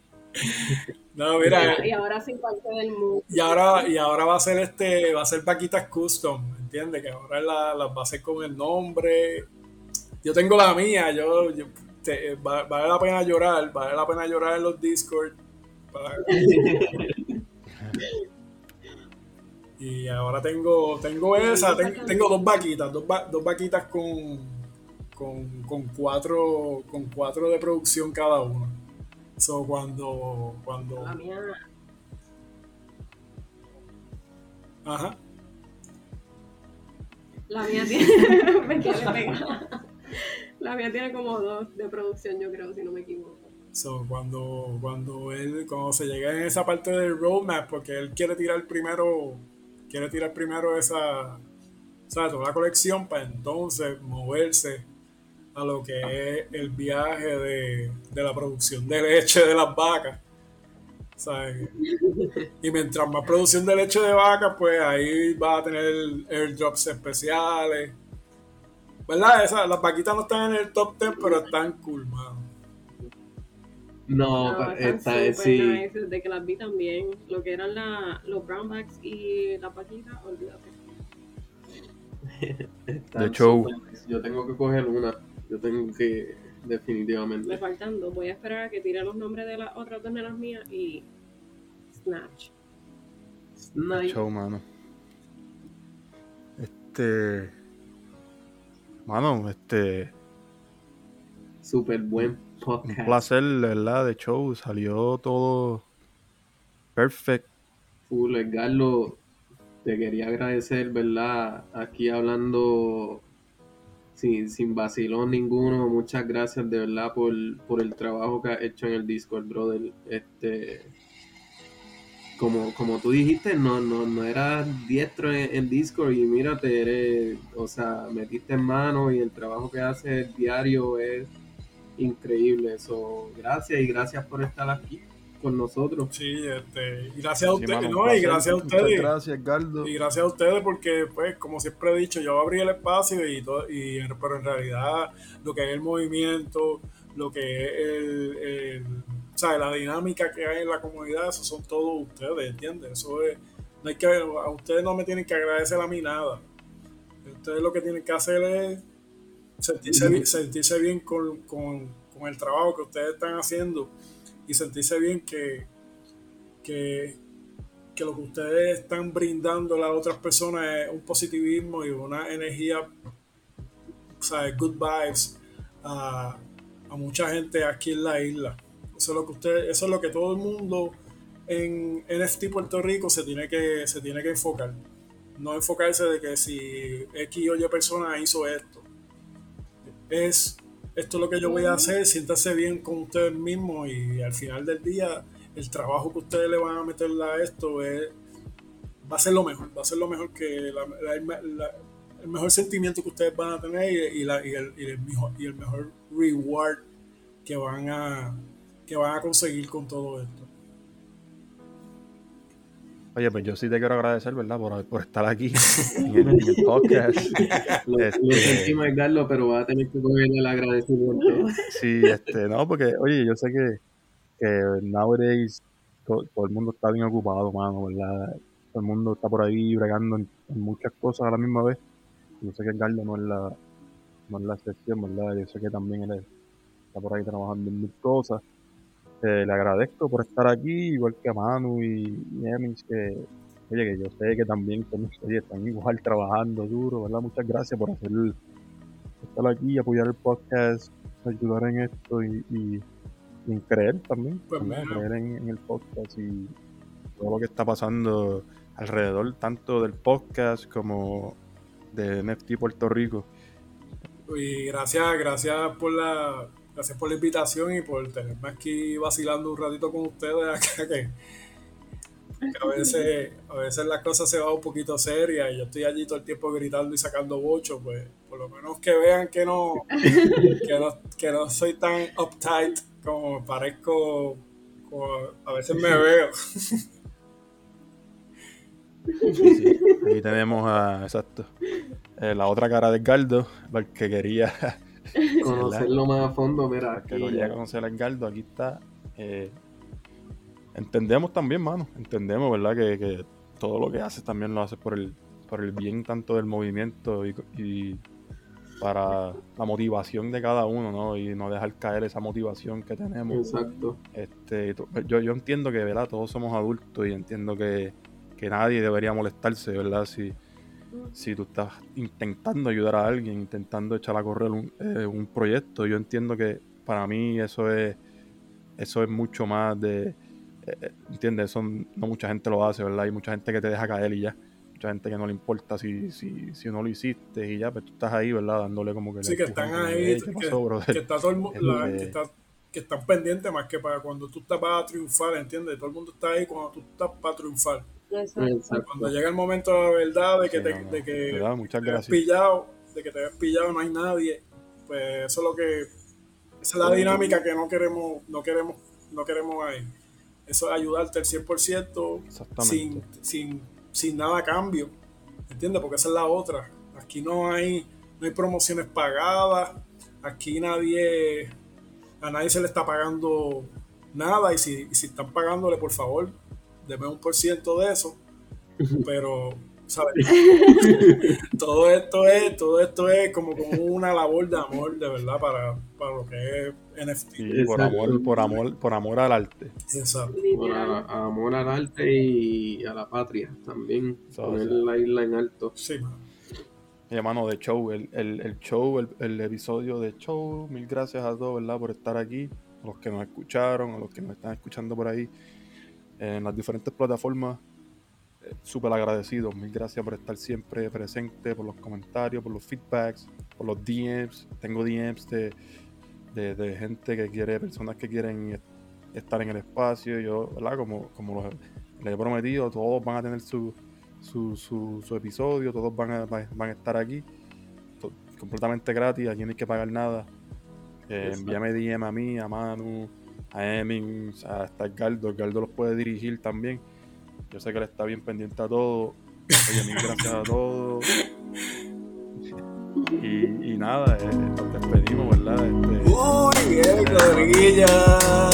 No, mira. Y, ahora sin parte del mundo. Y ahora, y ahora va a ser este, va a ser Paquitas Custom, ¿entiendes? Que ahora las la va a hacer con el nombre. Yo tengo la mía, yo, vale la pena llorar, vale la pena llorar en los Discord. y ahora tengo, tengo esa, tengo, dos vaquitas, dos, dos vaquitas con, con, con, cuatro, con cuatro de producción cada una. So, cuando, cuando... La mía... Ajá. La mía tiene... La mía tiene como dos de producción, yo creo, si no me equivoco. So, cuando, cuando él, cuando se llega en esa parte del roadmap, porque él quiere tirar primero, quiere tirar primero esa, o sea, toda la colección para entonces moverse a lo que es el viaje de, de la producción de leche de las vacas. ¿sabes? Y mientras más producción de leche de vaca, pues ahí va a tener airdrops especiales ¿Verdad? Esa, las vaquitas no están en el top 10, pero están cool, mano. No, no está, sí. Nice. Desde que las vi también, lo que eran la, los brownbacks y las vaquitas, olvídate. de hecho, yo tengo que coger una. Yo tengo que, definitivamente. Me faltan dos. Voy a esperar a que tire los nombres de las otras dos de las mías y. Snatch. Snatch. Show, mano. Este. Mano, este. Súper buen podcast. Un placer, ¿verdad? De show. Salió todo perfecto. Full, Edgardo, te quería agradecer, ¿verdad? Aquí hablando sin, sin vacilón ninguno. Muchas gracias, de verdad, por, por el trabajo que has hecho en el Discord, brother. Este como, como tú dijiste, no, no, no eras diestro en, Discord y mírate, eres, o sea, metiste en mano y el trabajo que haces diario es increíble. Eso, gracias y gracias por estar aquí con nosotros. Sí, este, y gracias a ustedes, ¿no? Y gracias a ustedes. Gracias, Gardo. Y gracias a ustedes porque, pues, como siempre he dicho, yo abrí el espacio y todo, y, pero en realidad lo que es el movimiento, lo que es el sea, la dinámica que hay en la comunidad, eso son todos ustedes, ¿entiendes? Eso es, no hay que, a ustedes no me tienen que agradecer a mí nada. Ustedes lo que tienen que hacer es sentirse, bien, sentirse bien con, el trabajo que ustedes están haciendo y sentirse bien que, que, lo que ustedes están brindando a otras personas es un positivismo y una energía, o sea, good vibes a, a mucha gente aquí en la isla. Eso es lo que usted, eso es lo que todo el mundo en NFT Puerto Rico se tiene que, se tiene que enfocar. No enfocarse de que si X o Y persona hizo esto. Es esto es lo que yo voy a hacer, siéntase bien con ustedes mismos y al final del día el trabajo que ustedes le van a meter a esto es, va a ser lo mejor, va a ser lo mejor que el mejor sentimiento que ustedes van a tener y, el, y, el, mejor, y el mejor reward que van a, que van a conseguir con todo esto. Oye, pues yo sí te quiero agradecer, ¿verdad? Por, por estar aquí en el, podcast. lo, este... sentimos, Carlos, pero va a tener que coger el agradecimiento. Sí, este, no, porque, oye, yo sé que, que nowadays todo, el mundo está bien ocupado, mano, ¿verdad? Todo el mundo está por ahí bregando en, muchas cosas a la misma vez. Yo sé que Carlos no es la, no es la excepción, ¿verdad? Yo sé que también él está por ahí trabajando en mil cosas. Eh, le agradezco por estar aquí, igual que a Manu y, y que, oye, que yo sé que también están igual trabajando duro, ¿verdad? Muchas gracias por hacer, estar aquí, apoyar el podcast, ayudar en esto y, en creer también, pues creer en, el podcast y todo lo que está pasando alrededor, tanto del podcast como de NFT Puerto Rico. Y gracias, gracias por la Gracias por la invitación y por tenerme aquí vacilando un ratito con ustedes que, a veces, a veces las cosas se van un poquito serias y yo estoy allí todo el tiempo gritando y sacando bocho, pues por lo menos que vean que no, que no, soy tan uptight como parezco, como a veces me veo. Sí, Ahí tenemos a, exacto. eh, la otra cara de Edgardo, el que quería conocerlo más a fondo, mira. Que quería conocer a Edgardo, aquí está. Eh, entendemos también, mano, entendemos, ¿verdad? Que, que, todo lo que haces también lo haces por el, por el bien tanto del movimiento y, para la motivación de cada uno, ¿no? Y no dejar caer esa motivación que tenemos. Exacto. Este, yo, yo entiendo que, ¿verdad? Todos somos adultos y entiendo que, que nadie debería molestarse, ¿verdad? Si, si tú estás intentando ayudar a alguien, intentando echar a correr un, eh, un proyecto, yo entiendo que para mí eso es, eso es mucho más de eh, ¿entiendes? Eso no mucha gente lo hace, ¿verdad? Hay mucha gente que te deja caer y ya. Mucha gente que no le importa si, si, si no lo hiciste y ya, pero tú estás ahí, ¿verdad? Dándole como que... Sí, que están ahí, que, que, está todo el que, están pendientes más que para cuando tú estás para triunfar, ¿entiendes? Todo el mundo está ahí cuando tú estás para triunfar. Cuando llega el momento de la verdad, de que te, de que has pillado, de que te hayas pillado, no hay nadie, pues eso es lo que... Esa es la dinámica que no queremos, no queremos, no queremos ahí. Eso es ayudarte al 100% sin, sin, sin nada a cambio. ¿Entiendes? Porque esa es la otra. Aquí no hay, no hay promociones pagadas. Aquí nadie, a nadie se le está pagando nada. Y si, si están pagándole, por favor, deme un por ciento de eso. Pero todo esto es, todo esto es como, como una labor de amor, de verdad, para, para lo que es NFT. por amor, por amor, por amor al arte. Exacto. Por amor al arte y a la patria también. poner la isla en alto. Sí, Mi hermano de show, el, el, el show, el, el, episodio de show. Mil gracias a todos, ¿verdad? Por estar aquí. A los que nos escucharon, a los que nos están escuchando por ahí en las diferentes plataformas súper agradecido. Mil gracias por estar siempre presente, por los comentarios, por los feedbacks, por los DMs. Tengo DMs de, de, gente que quiere, personas que quieren estar en el espacio. Yo, ¿verdad? Como, como les he prometido, todos van a tener su, su, su, episodio, todos van a, van a estar aquí completamente gratis, aquí no hay que pagar nada. Eh, envíame DM a mí, a Manu, a Emin, hasta Edgardo. Edgardo los puede dirigir también. Yo sé que él está bien pendiente a todo. Oye, mil gracias a todos. Y, y nada, eh, nos despedimos, ¿verdad? Este, Uy, bien, Rodriguilla.